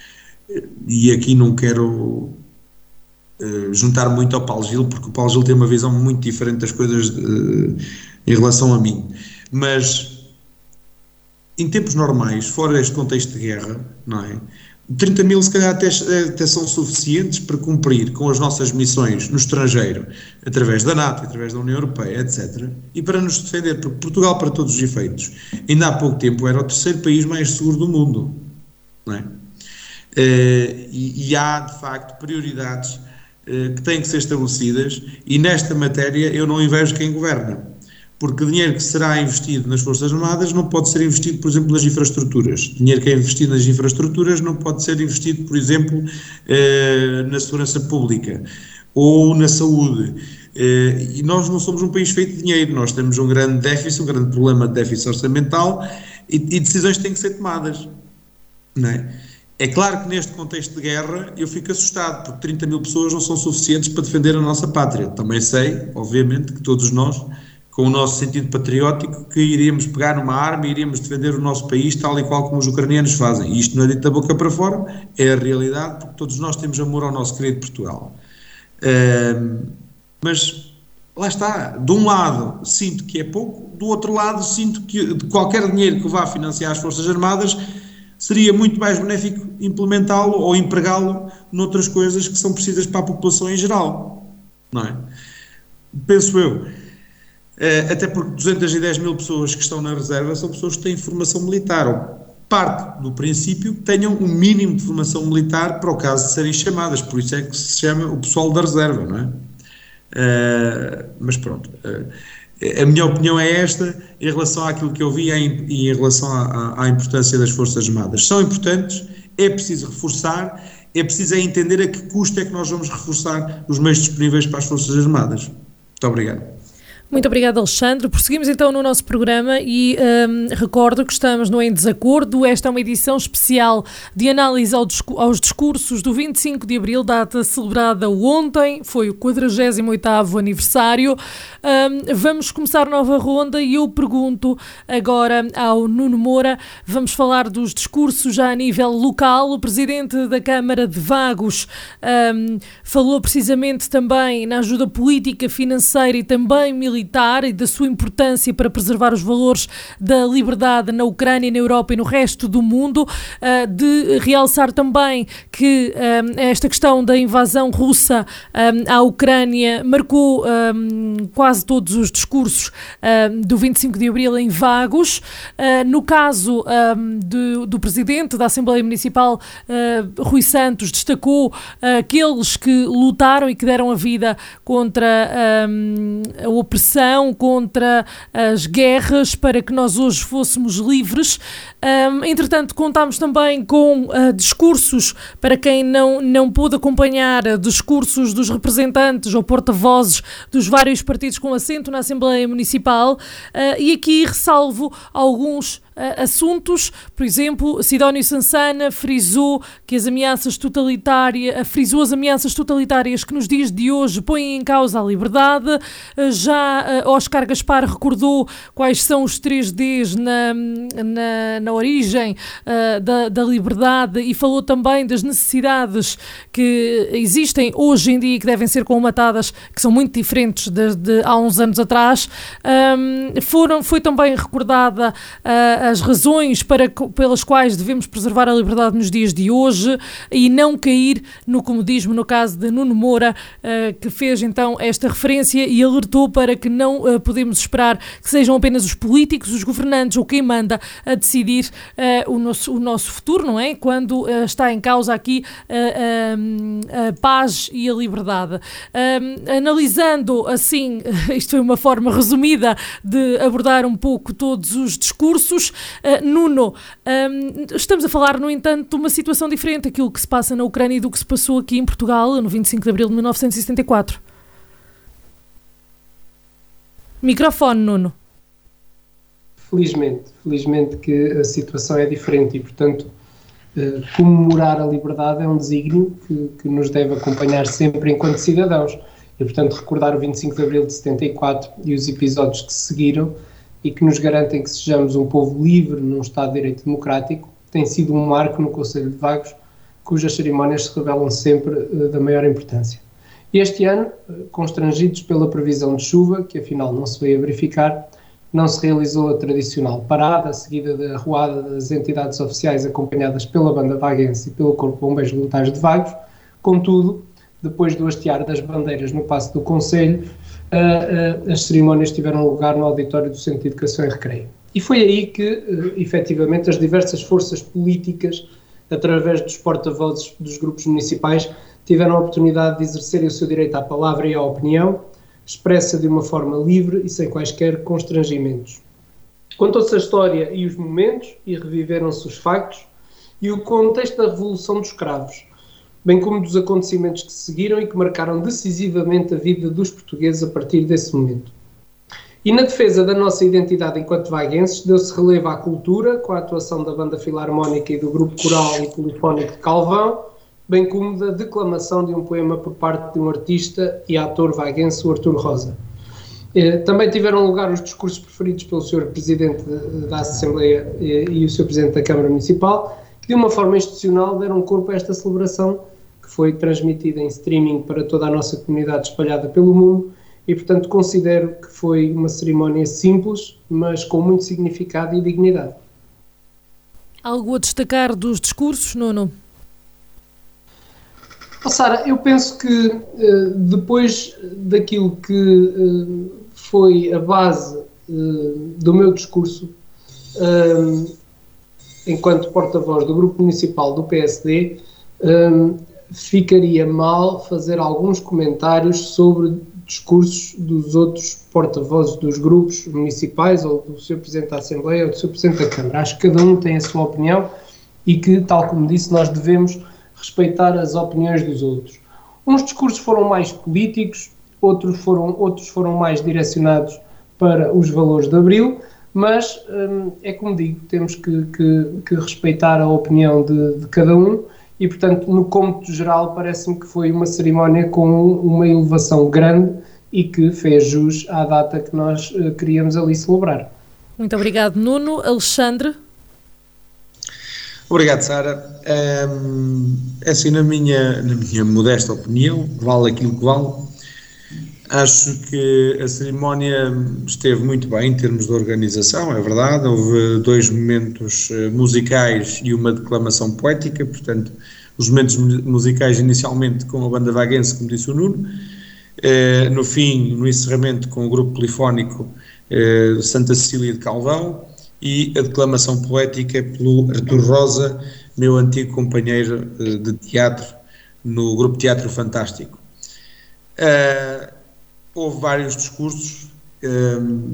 eh, e aqui não quero uh, juntar muito ao Paulo Gil, porque o Paulo Gil tem uma visão muito diferente das coisas uh, em relação a mim, mas em tempos normais, fora este contexto de guerra, não é? 30 mil, se calhar, até, até, são suficientes para cumprir com as nossas missões no estrangeiro, através da NATO, através da União Europeia, etc., e para nos defender, porque Portugal, para todos os efeitos, ainda há pouco tempo era o terceiro país mais seguro do mundo. Não é? Uh, e, e, há, de facto, prioridades uh, que têm que ser estabelecidas, e nesta matéria eu não invejo quem governa porque dinheiro que será investido nas Forças Armadas não pode ser investido, por exemplo, nas infraestruturas. Dinheiro que é investido nas infraestruturas não pode ser investido, por exemplo, eh, na segurança pública ou na saúde. Eh, e nós não somos um país feito de dinheiro, nós temos um grande déficit, um grande problema de déficit orçamental e, e decisões têm que ser tomadas. Não é? É claro que neste contexto de guerra eu fico assustado, porque 30 mil pessoas não são suficientes para defender a nossa pátria. Também sei, obviamente, que todos nós com o nosso sentido patriótico, que iríamos pegar numa arma e iríamos defender o nosso país tal e qual como os ucranianos fazem. E isto não é dito da boca para fora, é a realidade, porque todos nós temos amor ao nosso querido Portugal. Uh, mas lá está, de um lado sinto que é pouco, do outro lado sinto que qualquer dinheiro que vá financiar as Forças Armadas seria muito mais benéfico implementá-lo ou empregá-lo noutras coisas que são precisas para a população em geral, não é? Penso eu. Eh, até porque 210 mil pessoas que estão na reserva são pessoas que têm formação militar, ou parte do princípio que tenham um mínimo de formação militar para o caso de serem chamadas, por isso é que se chama o pessoal da reserva, não é? Uh, mas pronto, uh, a minha opinião é esta em relação àquilo que eu vi em, em relação à, à, importância das Forças Armadas. São importantes, é preciso reforçar, é preciso é entender a que custo é que nós vamos reforçar os meios disponíveis para as Forças Armadas. Muito obrigado. Muito obrigada, Alexandre. Prosseguimos então no nosso programa e um, recordo que estamos no Em Desacordo. Esta é uma edição especial de análise ao discu aos discursos do 25 de abril, data celebrada ontem, foi o 48 aniversário. Um, vamos começar nova ronda e eu pergunto agora ao Nuno Moura, vamos falar dos discursos já a nível local. O presidente da Câmara de Vagos um, falou precisamente também na ajuda política, financeira e também militar militar e da sua importância para preservar os valores da liberdade na Ucrânia, na Europa e no resto do mundo, ah, de realçar também que ah, esta questão da invasão russa ah, à Ucrânia marcou quase todos os discursos do 25 de abril em vagos. No caso do, do presidente da Assembleia Municipal, Rui Santos, destacou aqueles que lutaram e que deram a vida contra a opressão opressão, contra as guerras, para que nós hoje fôssemos livres. Um, entretanto, contámos também com uh, discursos, para quem não, não pôde acompanhar, uh, discursos dos representantes ou porta-vozes dos vários partidos com assento na Assembleia Municipal, uh, e aqui ressalvo alguns assuntos. Por exemplo, Sidónio Sansana frisou que as ameaças totalitárias, frisou as ameaças totalitárias que nos dias de hoje põem em causa a liberdade. Já Oscar Gaspar recordou quais são os três Ds na, na, na origem da, da liberdade e falou também das necessidades que existem hoje em dia e que devem ser colmatadas, que são muito diferentes de, de há uns anos atrás. Um, foram, foi também recordada uh, as razões para, pelas quais devemos preservar a liberdade nos dias de hoje e não cair no comodismo, no caso de Nuno Moura, uh, que fez então esta referência e alertou para que não uh, podemos esperar que sejam apenas os políticos, os governantes ou quem manda a decidir uh, o, nosso, o nosso futuro, não é? Quando está em causa aqui a paz e a liberdade. analisando assim, isto foi uma forma resumida de abordar um pouco todos os discursos, Uh, Nuno, um, estamos a falar, no entanto, de uma situação diferente, aquilo que se passa na Ucrânia e do que se passou aqui em Portugal no 25 de abril de 1974. Microfone, Nuno. Felizmente, felizmente que a situação é diferente e, portanto, uh, comemorar a liberdade é um desígnio que, que nos deve acompanhar sempre enquanto cidadãos. E, portanto, recordar o 25 de abril de 74 e os episódios que seguiram e que nos garantem que sejamos um povo livre num Estado de Direito Democrático, tem sido um marco no Conselho de Vagos, cujas cerimónias se revelam sempre uh, da maior importância. Este ano, uh, constrangidos pela previsão de chuva, que afinal não se veio a verificar, não se realizou a tradicional parada, seguida da arruada das entidades oficiais acompanhadas pela banda vaguense e pelo Corpo Bombeiros Voluntários de Vagos. Contudo, depois do hastear das bandeiras no Passo do Conselho, uh, uh, as cerimónias tiveram lugar no auditório do Centro de Educação e Recreio. E foi aí que, uh, efetivamente, as diversas forças políticas, através dos porta-vozes dos grupos municipais, tiveram a oportunidade de exercerem o seu direito à palavra e à opinião, expressa de uma forma livre e sem quaisquer constrangimentos. Contou-se a história e os momentos e reviveram-se os factos e o contexto da Revolução dos Cravos, bem como dos acontecimentos que seguiram e que marcaram decisivamente a vida dos portugueses a partir desse momento. E na defesa da nossa identidade enquanto vaguenses, deu-se relevo à cultura, com a atuação da Banda Filarmónica e do Grupo Coral e Polifónico de Calvão, bem como da declamação de um poema por parte de um artista e ator vaguense, o Artur Rosa. Eh, também tiveram lugar os discursos preferidos pelo Sr. Presidente da Assembleia eh, e o Sr. Presidente da Câmara Municipal, que de uma forma institucional deram corpo a esta celebração, que foi transmitida em streaming para toda a nossa comunidade espalhada pelo mundo, e portanto considero que foi uma cerimónia simples, mas com muito significado e dignidade. Algo a destacar dos discursos, Nuno? Oh, Sara, eu penso que uh, depois daquilo que uh, foi a base uh, do meu discurso, enquanto porta-voz do Grupo Municipal do PSD, ficaria mal fazer alguns comentários sobre discursos dos outros porta-vozes dos grupos municipais, ou do seu Presidente da Assembleia, ou do seu Presidente da Câmara. Acho que cada um tem a sua opinião e que, tal como disse, nós devemos respeitar as opiniões dos outros. Uns discursos foram mais políticos, outros foram, outros foram mais direcionados para os valores de Abril, mas hum, é como digo, temos que, que, que respeitar a opinião de, de, cada um e, portanto, no cômputo geral, parece-me que foi uma cerimónia com uma elevação grande e que fez jus à data que nós uh, queríamos ali celebrar. Muito obrigado, Nuno. Alexandre? Obrigado, Sara. Um, assim, na minha, na minha modesta opinião, vale aquilo que vale. Acho que a cerimónia esteve muito bem em termos de organização, é verdade. Houve dois momentos eh, musicais e uma declamação poética, portanto, os momentos musicais inicialmente com a banda vaguense, como disse o Nuno, eh, no fim, no encerramento com o grupo polifónico eh, Santa Cecília de Calvão, e a declamação poética pelo Artur Rosa, meu antigo companheiro de teatro no grupo Teatro Fantástico. Uh, houve vários discursos, uh,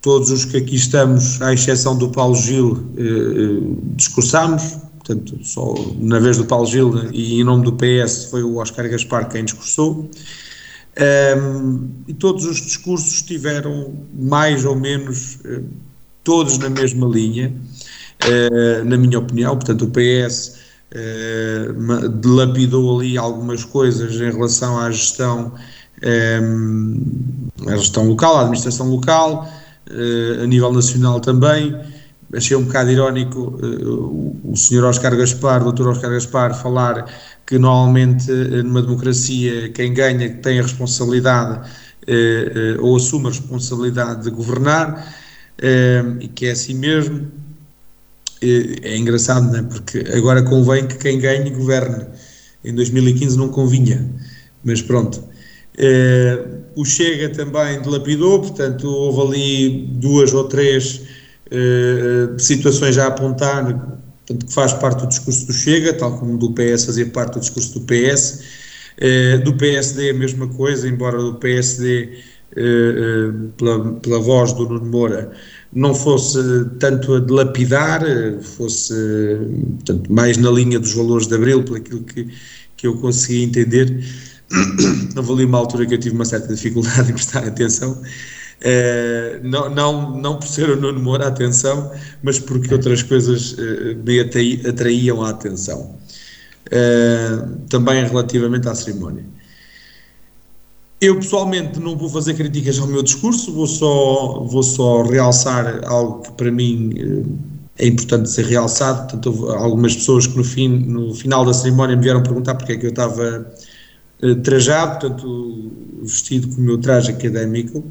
todos os que aqui estamos, à exceção do Paulo Gil, uh, discursámos, portanto, só na vez do Paulo Gil e em nome do PS foi o Oscar Gaspar quem discursou. Um, e todos os discursos tiveram mais ou menos todos na mesma linha, na minha opinião. Portanto, o PS uh, eh, ali algumas coisas em relação à gestão, um, eh, à gestão local, à administração local, uh, a nível nacional também. Achei um bocado irónico uh, o, senhor Oscar Gaspar, o doutor Oscar Gaspar, falar que normalmente numa democracia quem ganha tem a responsabilidade ou assume a responsabilidade de governar e que é assim mesmo. É engraçado, não é? Porque agora convém que quem ganhe governe. Em 2015 não convinha, mas pronto. O Chega também dilapidou, portanto, houve ali duas ou três situações a apontar, portanto, que faz parte do discurso do Chega, tal como do PS fazia parte do discurso do PS. do PSD a mesma coisa, embora do PSD eh, eh, pela, pela voz do Nuno Moura, não fosse tanto a de lapidar, eh, fosse portanto, mais na linha dos valores de Abril, por aquilo que, que eu consegui entender. Houve ali uma altura que eu tive uma certa dificuldade em prestar atenção, uh, não, não, não por ser o Nuno Moura atenção, mas porque outras coisas uh, me atraíam a atenção. Uh, também relativamente à cerimónia. Eu pessoalmente não vou fazer críticas ao meu discurso, vou só, vou só realçar algo que para mim é importante ser realçado. Portanto, houve algumas pessoas que no, fim, no final da cerimónia me vieram perguntar porque é que eu estava trajado, portanto, vestido com o meu traje académico.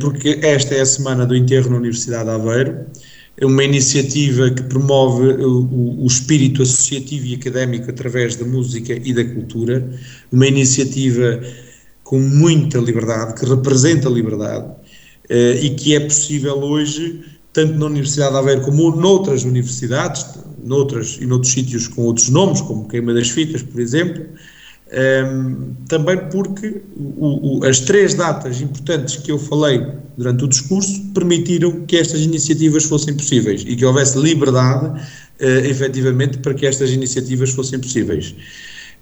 porque esta é a semana do enterro na Universidade de Aveiro, é uma iniciativa que promove o, o, espírito associativo e académico através da música e da cultura, uma iniciativa com muita liberdade, que representa a liberdade eh, e que é possível hoje, tanto na Universidade de Aveiro como noutras universidades, noutras e noutros sítios com outros nomes, como Queima das Fitas, por exemplo, um, também porque o, o, as três datas importantes que eu falei durante o discurso permitiram que estas iniciativas fossem possíveis e que houvesse liberdade, uh, efetivamente, para que estas iniciativas fossem possíveis.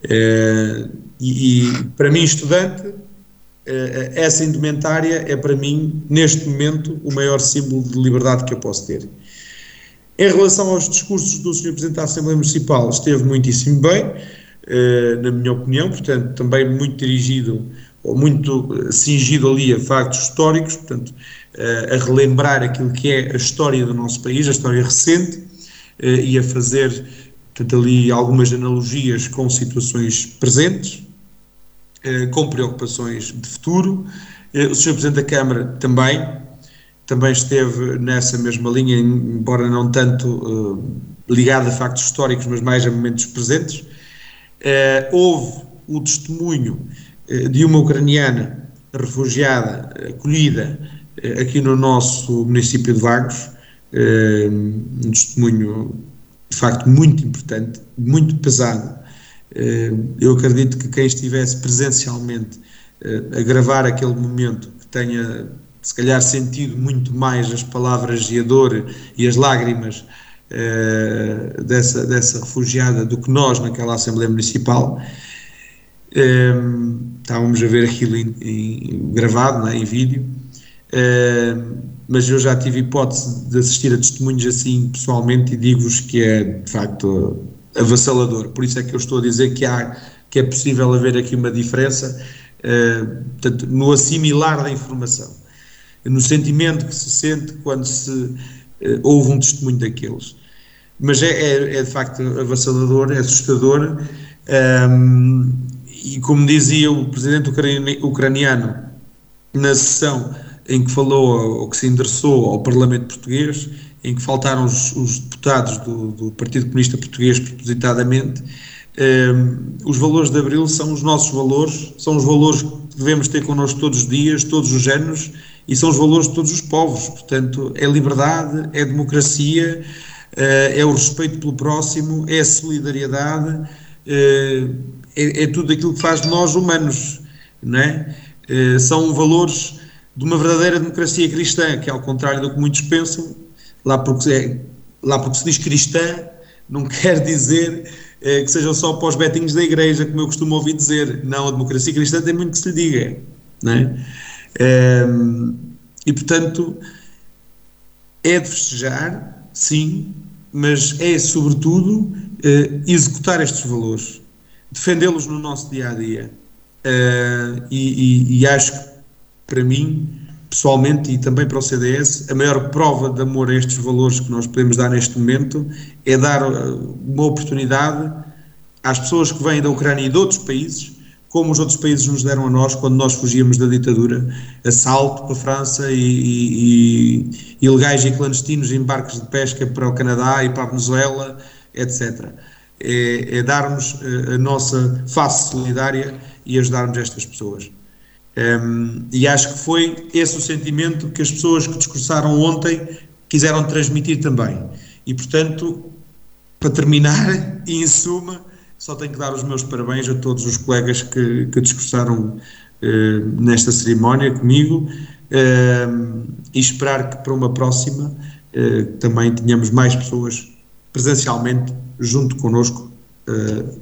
Uh, e, e, para mim, estudante, uh, essa indumentária é para mim, neste momento, o maior símbolo de liberdade que eu posso ter. Em relação aos discursos do Sr. Presidente da Assembleia Municipal, esteve muitíssimo bem. Eh, na minha opinião, portanto, também muito dirigido ou muito eh, cingido ali a factos históricos, portanto, eh, a relembrar aquilo que é a história do nosso país, a história recente, e a fazer, portanto, ali algumas analogias com situações presentes, com preocupações de futuro. O Sr. Presidente da Câmara também, também esteve nessa mesma linha, embora não tanto ligado a factos históricos, mas mais a momentos presentes. Uh, houve o testemunho uh, de uma ucraniana refugiada, acolhida uh, aqui no nosso município de Vagos, um testemunho de facto muito importante, muito pesado. eu acredito que quem estivesse presencialmente a gravar aquele momento que tenha se calhar sentido muito mais as palavras e a dor e as lágrimas uh, dessa, dessa refugiada do que nós naquela Assembleia Municipal. Um, ehm, estávamos a ver aquilo em, em, gravado, né, em vídeo, uh, mas eu já tive hipótese de assistir a testemunhos assim pessoalmente e digo-vos que é de facto avassalador. Por isso é que eu estou a dizer que, há, que é possível haver aqui uma diferença uh, portanto, no assimilar da informação, no sentimento que se sente quando se uh, ouve um testemunho daqueles mas é, é, é de facto avassalador, é assustador. Um, e como dizia o presidente ucraniano na sessão em que falou ou que se endereçou ao Parlamento Português, em que faltaram os, os deputados do, do, Partido Comunista Português propositadamente, um, os valores de Abril são os nossos valores, são os valores que devemos ter connosco todos os dias, todos os anos, e são os valores de todos os povos. Portanto, é liberdade, é democracia, eh, é o respeito pelo próximo, é a solidariedade, eh, é, é tudo aquilo que faz de nós humanos, não é? Eh, são valores de uma verdadeira democracia cristã, que ao contrário do que muitos pensam, lá porque, é, lá porque se diz cristã, não quer dizer que sejam só para os betinhos da igreja, como eu costumo ouvir dizer. Não, a democracia cristã tem muito que se lhe diga, não é? E portanto, é de festejar, sim, mas é, sobretudo, eh, executar estes valores, defendê-los no nosso dia a dia. Uh, e, e, e, acho que, para mim, pessoalmente e também para o CDS, a maior prova de amor a estes valores que nós podemos dar neste momento é dar eh, uma oportunidade às pessoas que vêm da Ucrânia e de outros países como os outros países nos deram a nós quando nós fugíamos da ditadura, assalto para a França e, e, e ilegais e clandestinos em barcos de pesca para o Canadá e para a Venezuela, etc. É, é darmos eh, a nossa face solidária e ajudarmos estas pessoas. Um, ehm, e acho que foi esse o sentimento que as pessoas que discursaram ontem quiseram transmitir também. E, portanto, para terminar, e em suma, só tenho que dar os meus parabéns a todos os colegas que, que discursaram eh, nesta cerimónia comigo eh, e esperar que para uma próxima eh, também tenhamos mais pessoas presencialmente junto connosco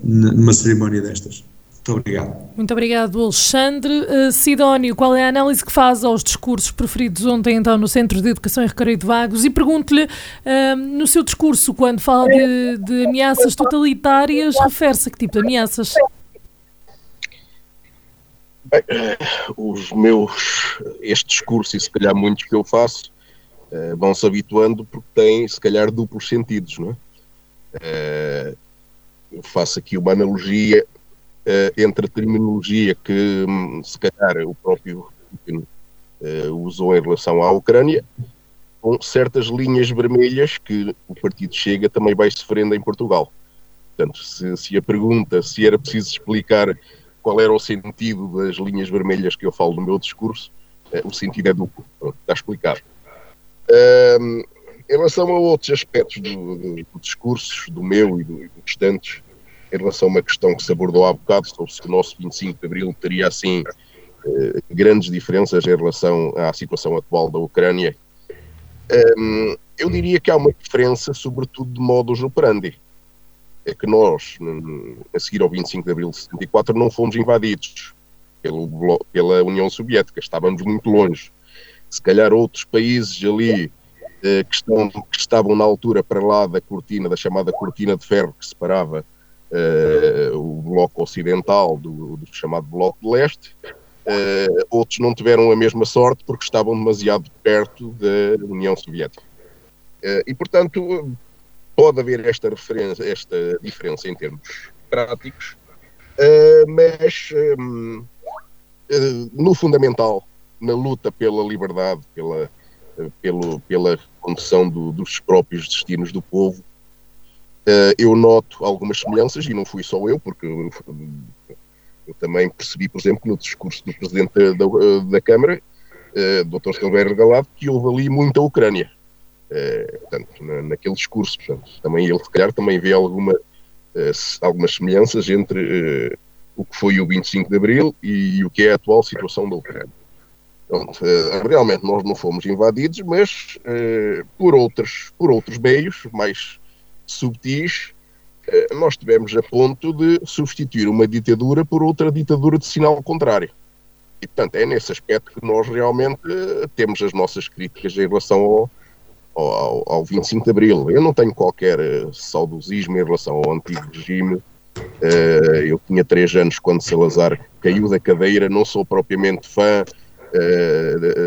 numa cerimónia destas. Muito obrigado. Muito obrigado, Alexandre. Uh, Sidónio, qual é a análise que faz aos discursos preferidos ontem, então, no Centro de Educação e Recreio de Vagos? E pergunto-lhe, uh, no seu discurso, quando fala de, de ameaças totalitárias, refere-se a que tipo de ameaças? Bem, os meus, este discurso e se calhar muitos que eu faço, uh, vão-se habituando porque têm, se calhar, duplos sentidos, não é? eu faço aqui uma analogia entre a terminologia que, um, se calhar, o próprio Putin uh, usou em relação à Ucrânia, com certas linhas vermelhas que o Partido Chega também vai sofrendo em Portugal. Portanto, se, se a pergunta se era preciso explicar qual era o sentido das linhas vermelhas que eu falo no meu discurso, uh, o sentido é duplo. Pronto, está explicado. Um, em relação a outros aspectos do, do, do discurso, do meu e do, e do restantes, em relação a uma questão que se abordou há bocado, sobre se o nosso 25 de Abril teria, assim, eh, grandes diferenças em relação à situação atual da Ucrânia. Um, eu diria que há uma diferença, sobretudo de modus operandi. É que nós, a seguir ao 25 de Abril de 74, não fomos invadidos pela União Soviética, estávamos muito longe. Se calhar outros países ali eh, que, estão, que, estavam na altura para lá da cortina, da chamada cortina de ferro que separava eh, o bloco ocidental do, do, chamado bloco de leste, eh, outros não tiveram a mesma sorte porque estavam demasiado perto da União Soviética. e, portanto, pode haver esta, referência, esta diferença em termos práticos, mas no fundamental, na luta pela liberdade, pela, pelo, pela condução do, dos próprios destinos do povo, uh, eu noto algumas semelhanças, e não fui só eu, porque eu, eu também percebi, por exemplo, no discurso do Presidente da, da, Câmara, uh, Dr. Silveira Galado, que houve ali muita Ucrânia. Uh, portanto, na, naquele discurso, portanto, também ele, se calhar, também vê alguma, uh, algumas semelhanças entre o que foi o 25 de Abril e, e o que é a atual situação da Ucrânia. Eh, realmente nós não fomos invadidos, mas eh, por, outros, por outros meios mais subtis, eh, nós tivemos a ponto de substituir uma ditadura por outra ditadura de sinal contrário. E, portanto, é nesse aspecto que nós realmente temos as nossas críticas em relação ao, ao, ao 25 de Abril. Eu não tenho qualquer saudosismo em relação ao antigo regime. Eu tinha três anos quando Salazar caiu da cadeira, não sou propriamente fã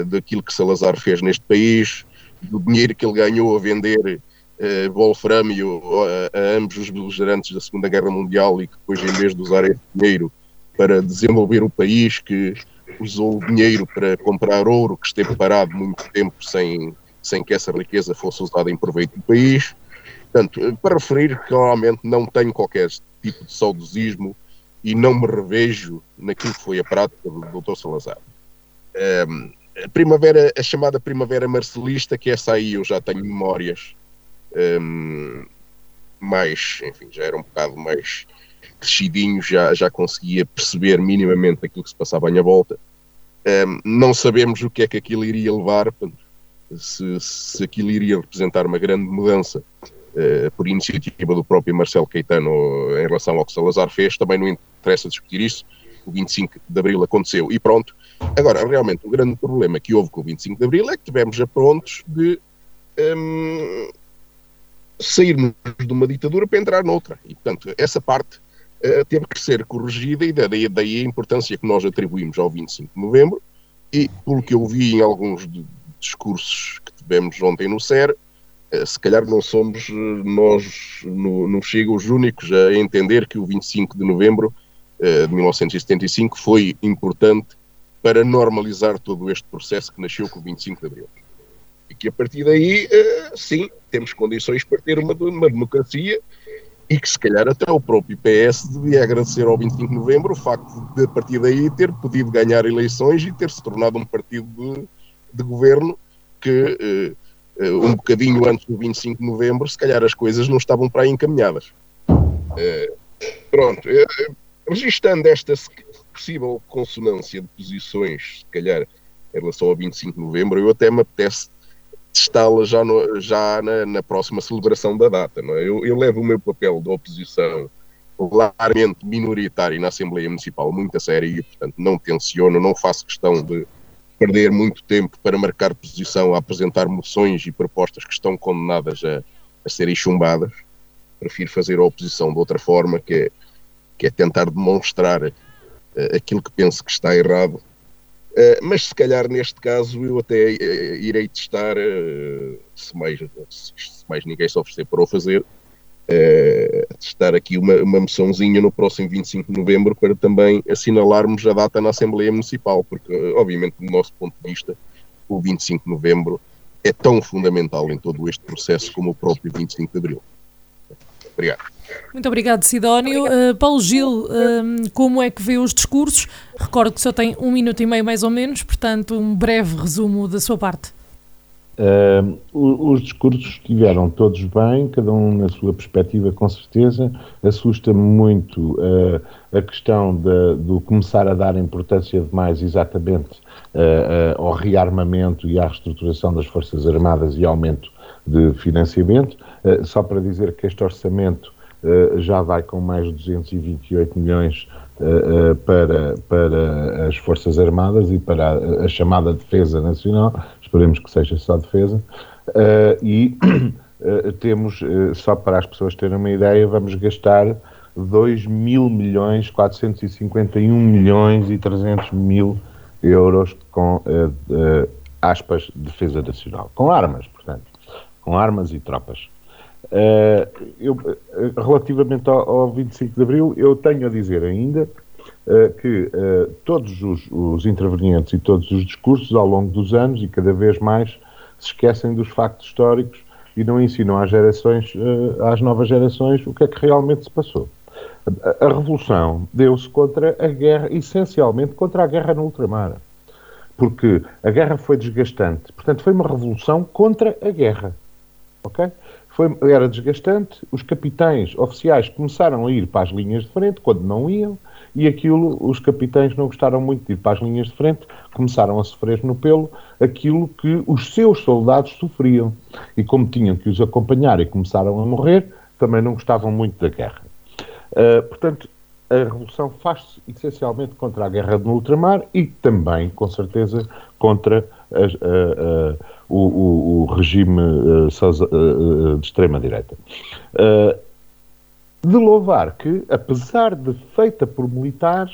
daquilo que Salazar fez neste país, do dinheiro que ele ganhou a vender uh, wolframio a, a, ambos os beligerantes da Segunda Guerra Mundial e que depois, em vez de usar esse dinheiro para desenvolver o país, que usou o dinheiro para comprar ouro, que esteve parado muito tempo sem, sem que essa riqueza fosse usada em proveito do país. Portanto, para referir, claramente não tenho qualquer tipo de saudosismo e não me revejo naquilo que foi a prática do Dr. Salazar. Um, a primavera, a chamada primavera marcelista, que essa aí eu já tenho memórias um, mais, enfim, já era um bocado mais crescidinho, já, já conseguia perceber minimamente aquilo que se passava à minha volta. Um, não sabemos o que é que aquilo iria levar, se, se aquilo iria representar uma grande mudança uh, por iniciativa do próprio Marcelo Caetano em relação ao que Salazar fez, também não interessa discutir isso. O 25 de Abril aconteceu e pronto. Agora, realmente, o grande problema que houve com o 25 de Abril é que tivemos a prontos de um, sairmos de uma ditadura para entrar noutra. E, portanto, essa parte uh, teve que ser corrigida e daí, daí a importância que nós atribuímos ao 25 de novembro e, pelo que eu vi em alguns discursos que tivemos ontem no SER, uh, se calhar não somos uh, nós no, no Chega os únicos a entender que o 25 de novembro de 1975 foi importante para normalizar todo este processo que nasceu com o 25 de Abril. E que a partir daí, uh, sim, temos condições para ter uma, uma, democracia e que se calhar até o próprio PS devia agradecer ao 25 de Novembro o facto de a partir daí ter podido ganhar eleições e ter se tornado um partido de, de governo que uh, uh, um bocadinho antes do 25 de Novembro se calhar as coisas não estavam para aí encaminhadas. pronto, registando esta possível consonância de posições, se calhar, em relação ao 25 de novembro, eu até me apetece testá-la já, no, já na, na, próxima celebração da data. Não é? eu, eu levo o meu papel de oposição claramente minoritário na Assembleia Municipal muito a sério e, portanto, não tenciono, não faço questão de perder muito tempo para marcar posição a apresentar moções e propostas que estão condenadas a, a serem chumbadas. Prefiro fazer a oposição de outra forma, que é, que é tentar demonstrar uh, aquilo que penso que está errado. Uh, mas se calhar neste caso eu até uh, irei testar, se, mais, se mais ninguém se oferecer para o fazer, testar aqui uma, uma moçãozinha no próximo 25 de novembro para também assinalarmos a data na Assembleia Municipal, porque, obviamente, do nosso ponto de vista, o 25 de novembro é tão fundamental em todo este processo como o próprio 25 de abril. Obrigado. Muito obrigado, Sidónio. Uh, Paulo Gil, uh, como é que vê os discursos? Recordo que só tem um minuto e meio mais ou menos, portanto, um breve resumo da sua parte. Uh, os discursos estiveram todos bem, cada um na sua perspectiva, com certeza. Assusta-me muito uh, a questão de, do começar a dar importância demais exatamente uh, ao rearmamento e à reestruturação das Forças Armadas e aumento de financiamento. só para dizer que este orçamento já vai com mais de 228 milhões Uh, para, para as Forças Armadas e para a, a, chamada Defesa Nacional, esperemos que seja só defesa, e temos, só para as pessoas terem uma ideia, vamos gastar 2 mil milhões, 451 milhões e 300 mil euros com, aspas, defesa nacional, com armas, portanto, com armas e tropas. Uh, eu, relativamente ao, ao, 25 de Abril, eu tenho a dizer ainda uh, que uh, todos os, os, intervenientes e todos os discursos ao longo dos anos e cada vez mais se esquecem dos factos históricos e não ensinam às gerações, às novas gerações, o que é que realmente se passou. A, a revolução deu-se contra a guerra, essencialmente contra a guerra no ultramar. Porque a guerra foi desgastante. Portanto, foi uma revolução contra a guerra. Ok? Foi, era desgastante, os capitães oficiais começaram a ir para as linhas de frente quando não iam, e aquilo, os capitães não gostaram muito de ir para as linhas de frente, começaram a sofrer no pelo aquilo que os seus soldados sofriam. E como tinham que os acompanhar e começaram a morrer, também não gostavam muito da guerra. Uh, portanto, a revolução faz-se essencialmente contra a guerra no ultramar e também, com certeza, contra uh, uh, o, o, regime uh, de extrema-direita. de louvar que, apesar de feita por militares,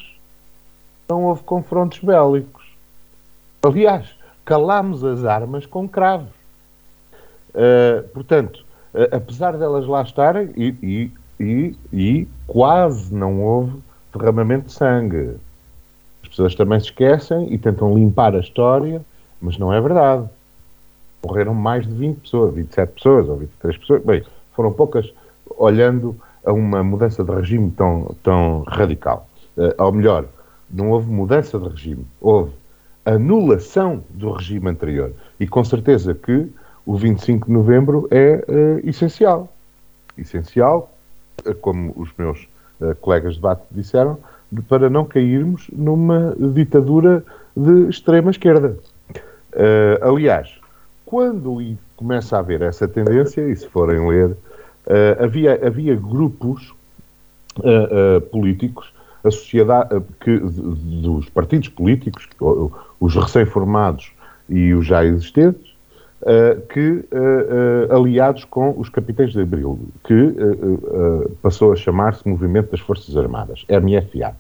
não houve confrontos bélicos. Aliás, calámos as armas com cravos. portanto, apesar delas lá estarem, e, e, e, e quase não houve derramamento de sangue. As pessoas também se esquecem e tentam limpar a história mas não é verdade. Morreram mais de 20 pessoas, 27 pessoas ou 23 pessoas. Bem, foram poucas olhando a uma mudança de regime tão, tão radical. Uh, ou melhor, não houve mudança de regime, houve anulação do regime anterior. E com certeza que o 25 de novembro é uh, essencial. Essencial, uh, como os meus uh, colegas de debate disseram, para não cairmos numa ditadura de extrema esquerda. Uh, aliás, quando começa a haver essa tendência, e se forem ler, uh, havia, havia grupos uh, políticos, a sociedade, que, dos partidos políticos, os recém-formados e os já existentes, que aliados com os capitães de Abril, que passou a chamar-se Movimento das Forças Armadas, MFA.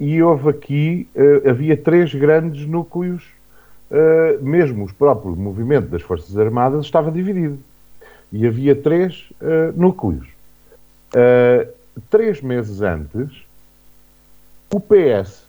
e houve aqui, havia três grandes núcleos uh, mesmo os próprios movimentos das Forças Armadas estava dividido. E havia três uh, núcleos. Uh, três meses antes, o PS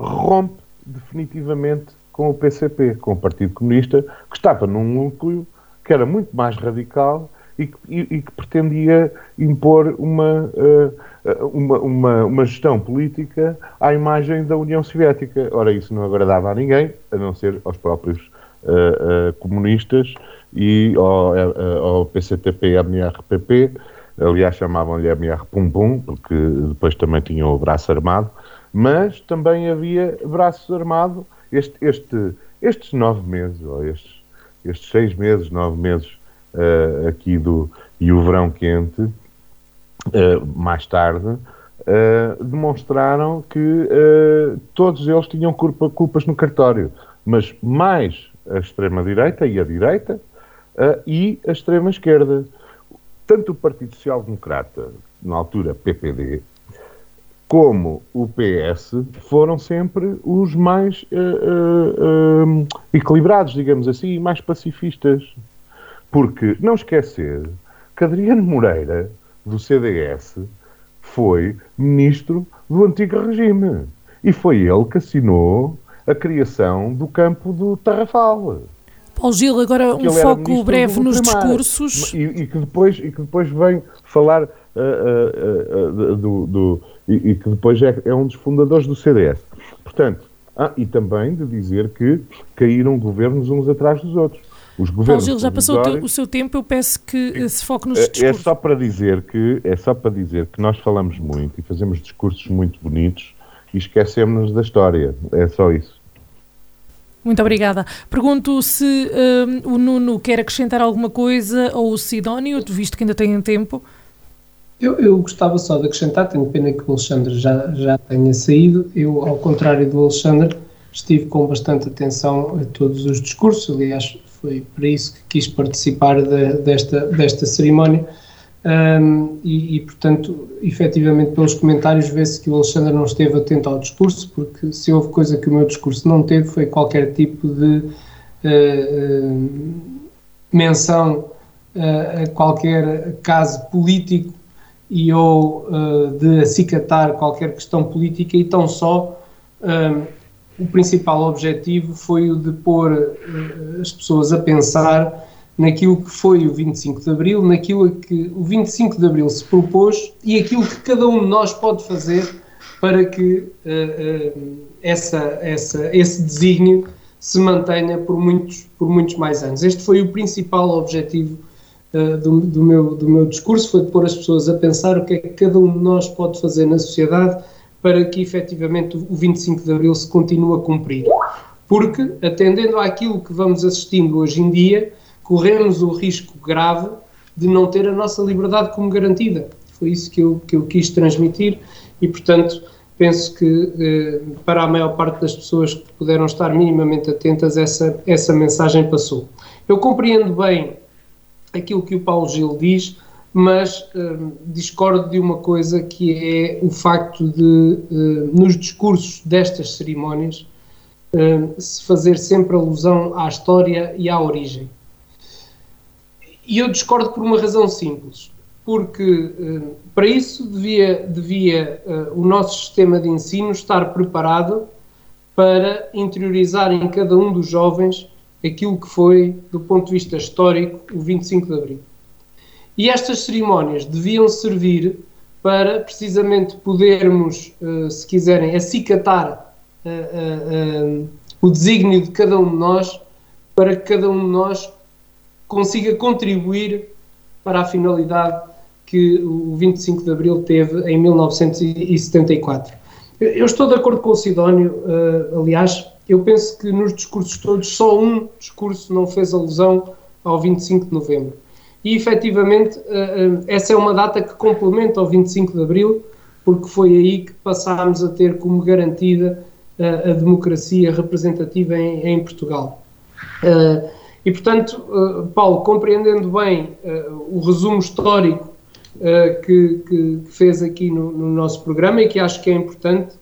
rompe definitivamente com o PCP, com o Partido Comunista, que estava num núcleo que era muito mais radical e que, e, e que pretendia impor uma, uh, uma, uma, uma, gestão política à imagem da União Soviética. Ora, isso não agradava a ninguém, a não ser aos próprios uh, uh, comunistas e ao, ao PCTP e MRPP, aliás chamavam-lhe MR Pum Pum, porque depois também tinham o braço armado, mas também havia braço armado este, este, estes nove meses, ou estes, estes seis meses, nove meses uh, aqui do e o verão quente, uh, mais tarde, uh, demonstraram que todos eles tinham culpa, culpas no cartório, mas mais a extrema-direita e a direita e a extrema-esquerda. Tanto o Partido Social Democrata, na altura PPD, como o PS foram sempre os mais uh, uh, uh, equilibrados, digamos assim, e mais pacifistas. Porque não esquecer que Adriano Moreira, do CDS, foi ministro do antigo regime. E foi ele que assinou a criação do campo do Tarrafal. Paulo Gil, agora um foco breve nos discursos. E, e, que depois, e que depois vem falar uh, uh, uh, do. do e, e, que depois é, é, um dos fundadores do CDS. Portanto, ah, e também de dizer que caíram governos uns atrás dos outros. Os governos Paulo Gil, já passou o seu tempo, eu peço que se foque nos discursos. É, é só para dizer que é só para dizer que nós falamos muito e fazemos discursos muito bonitos e esquecemos-nos da história. É só isso. Muito obrigada. Pergunto se um, o Nuno quer acrescentar alguma coisa ou o Sidónio, visto que ainda tem tempo. Eu, eu, gostava só de acrescentar, tenho pena que o Alexandre já, já tenha saído. Eu, ao contrário do Alexandre, estive com bastante atenção a todos os discursos. Aliás, foi para isso que quis participar de, desta, desta cerimónia. Um, e, e, portanto, efetivamente, pelos comentários, vê-se que o Alexandre não esteve atento ao discurso, porque se houve coisa que o meu discurso não teve foi qualquer tipo de uh, uh, menção uh, a qualquer caso político e ou de acicatar qualquer questão política, e tão só o principal objetivo foi o de pôr as pessoas a pensar naquilo que foi o 25 de Abril, naquilo que o 25 de Abril se propôs e aquilo que cada um de nós pode fazer para que uh, uh, essa, essa, esse desígnio se mantenha por muitos, por muitos mais anos. Este foi o principal objetivo uh, do, do, meu, do meu discurso, foi de pôr as pessoas a pensar o que é que cada um de nós pode fazer na sociedade para que efetivamente o 25 de Abril se continue a cumprir. Porque, atendendo àquilo que vamos assistindo hoje em dia, corremos o risco grave de não ter a nossa liberdade como garantida. Foi isso que eu, que eu quis transmitir e, portanto, penso que eh, para a maior parte das pessoas que puderam estar minimamente atentas, essa, essa mensagem passou. Eu compreendo bem aquilo que o Paulo Gil diz, mas eh, discordo de uma coisa que é o facto de, eh, nos discursos destas cerimónias, eh, se fazer sempre alusão à história e à origem. E eu discordo por uma razão simples, porque uh, para isso devia, devia uh, o nosso sistema de ensino estar preparado para interiorizar em cada um dos jovens aquilo que foi, do ponto de vista histórico, o 25 de Abril. E estas cerimónias deviam servir para precisamente podermos, uh, se quiserem, acicatar o desígnio de cada um de nós, para que cada um de nós consiga contribuir para a finalidade que o 25 de Abril teve em 1974. Eu estou de acordo com o Sidónio, aliás, eu penso que nos discursos todos só um discurso não fez alusão ao 25 de Novembro. E efetivamente uh, uh, essa é uma data que complementa o 25 de Abril, porque foi aí que passámos a ter como garantida a democracia representativa em, em Portugal. E, portanto, Paulo, compreendendo bem o resumo histórico que, que, fez aqui no, no, nosso programa e que acho que é importante,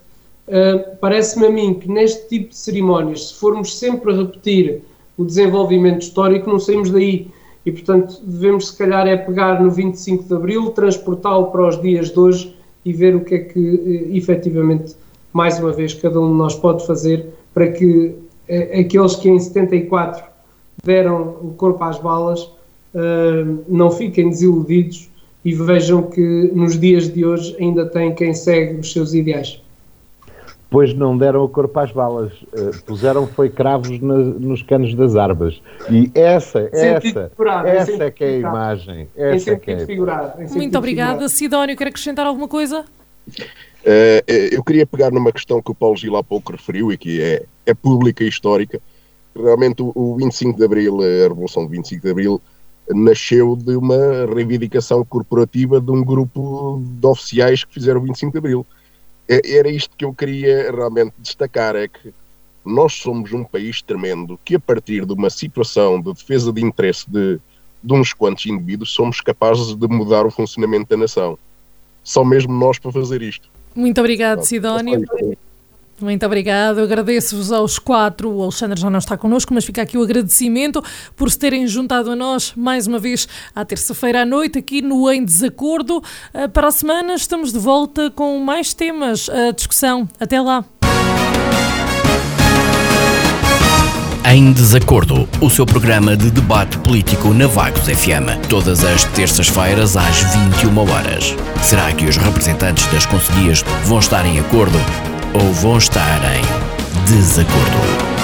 parece-me a mim que neste tipo de cerimónias, se formos sempre a repetir o desenvolvimento histórico, não saímos daí. E, portanto, devemos, se calhar, é pegar no 25 de Abril, transportá-lo para os dias de hoje e ver o que é que, efetivamente, mais uma vez, cada um de nós pode fazer para que aqueles que em 74 deram o corpo às balas, uh, não fiquem desiludidos e vejam que nos dias de hoje ainda tem quem segue os seus ideais. Pois não deram o corpo às balas, uh, puseram foi cravos na, nos canos das armas. E essa, essa, figurado, essa é que é a imagem. Essa é que é figurado, Muito obrigada. Sidónio, quer acrescentar alguma coisa? Uh, eu queria pegar numa questão que o Paulo Gil há pouco referiu e que é, é pública e histórica realmente o, 25 de Abril, a Revolução do 25 de Abril, nasceu de uma reivindicação corporativa de um grupo de oficiais que fizeram o 25 de Abril. É, era isto que eu queria realmente destacar, é que nós somos um país tremendo que a partir de uma situação de defesa de interesse de, de uns quantos indivíduos somos capazes de mudar o funcionamento da nação. Só mesmo nós para fazer isto. Muito obrigado, Sidónio. Muito obrigado, agradeço-vos aos quatro. O Alexandre já não está connosco, mas fica aqui o agradecimento por se terem juntado a nós mais uma vez à terça-feira à noite, aqui no Em Desacordo. Ah, para a semana estamos de volta com mais temas, a discussão. Até lá. Em Desacordo, o seu programa de debate político na Vagos FM, todas as terças-feiras às 21 horas. Será que os representantes das conselhias vão estar em acordo? Ou vão estar em desacordo.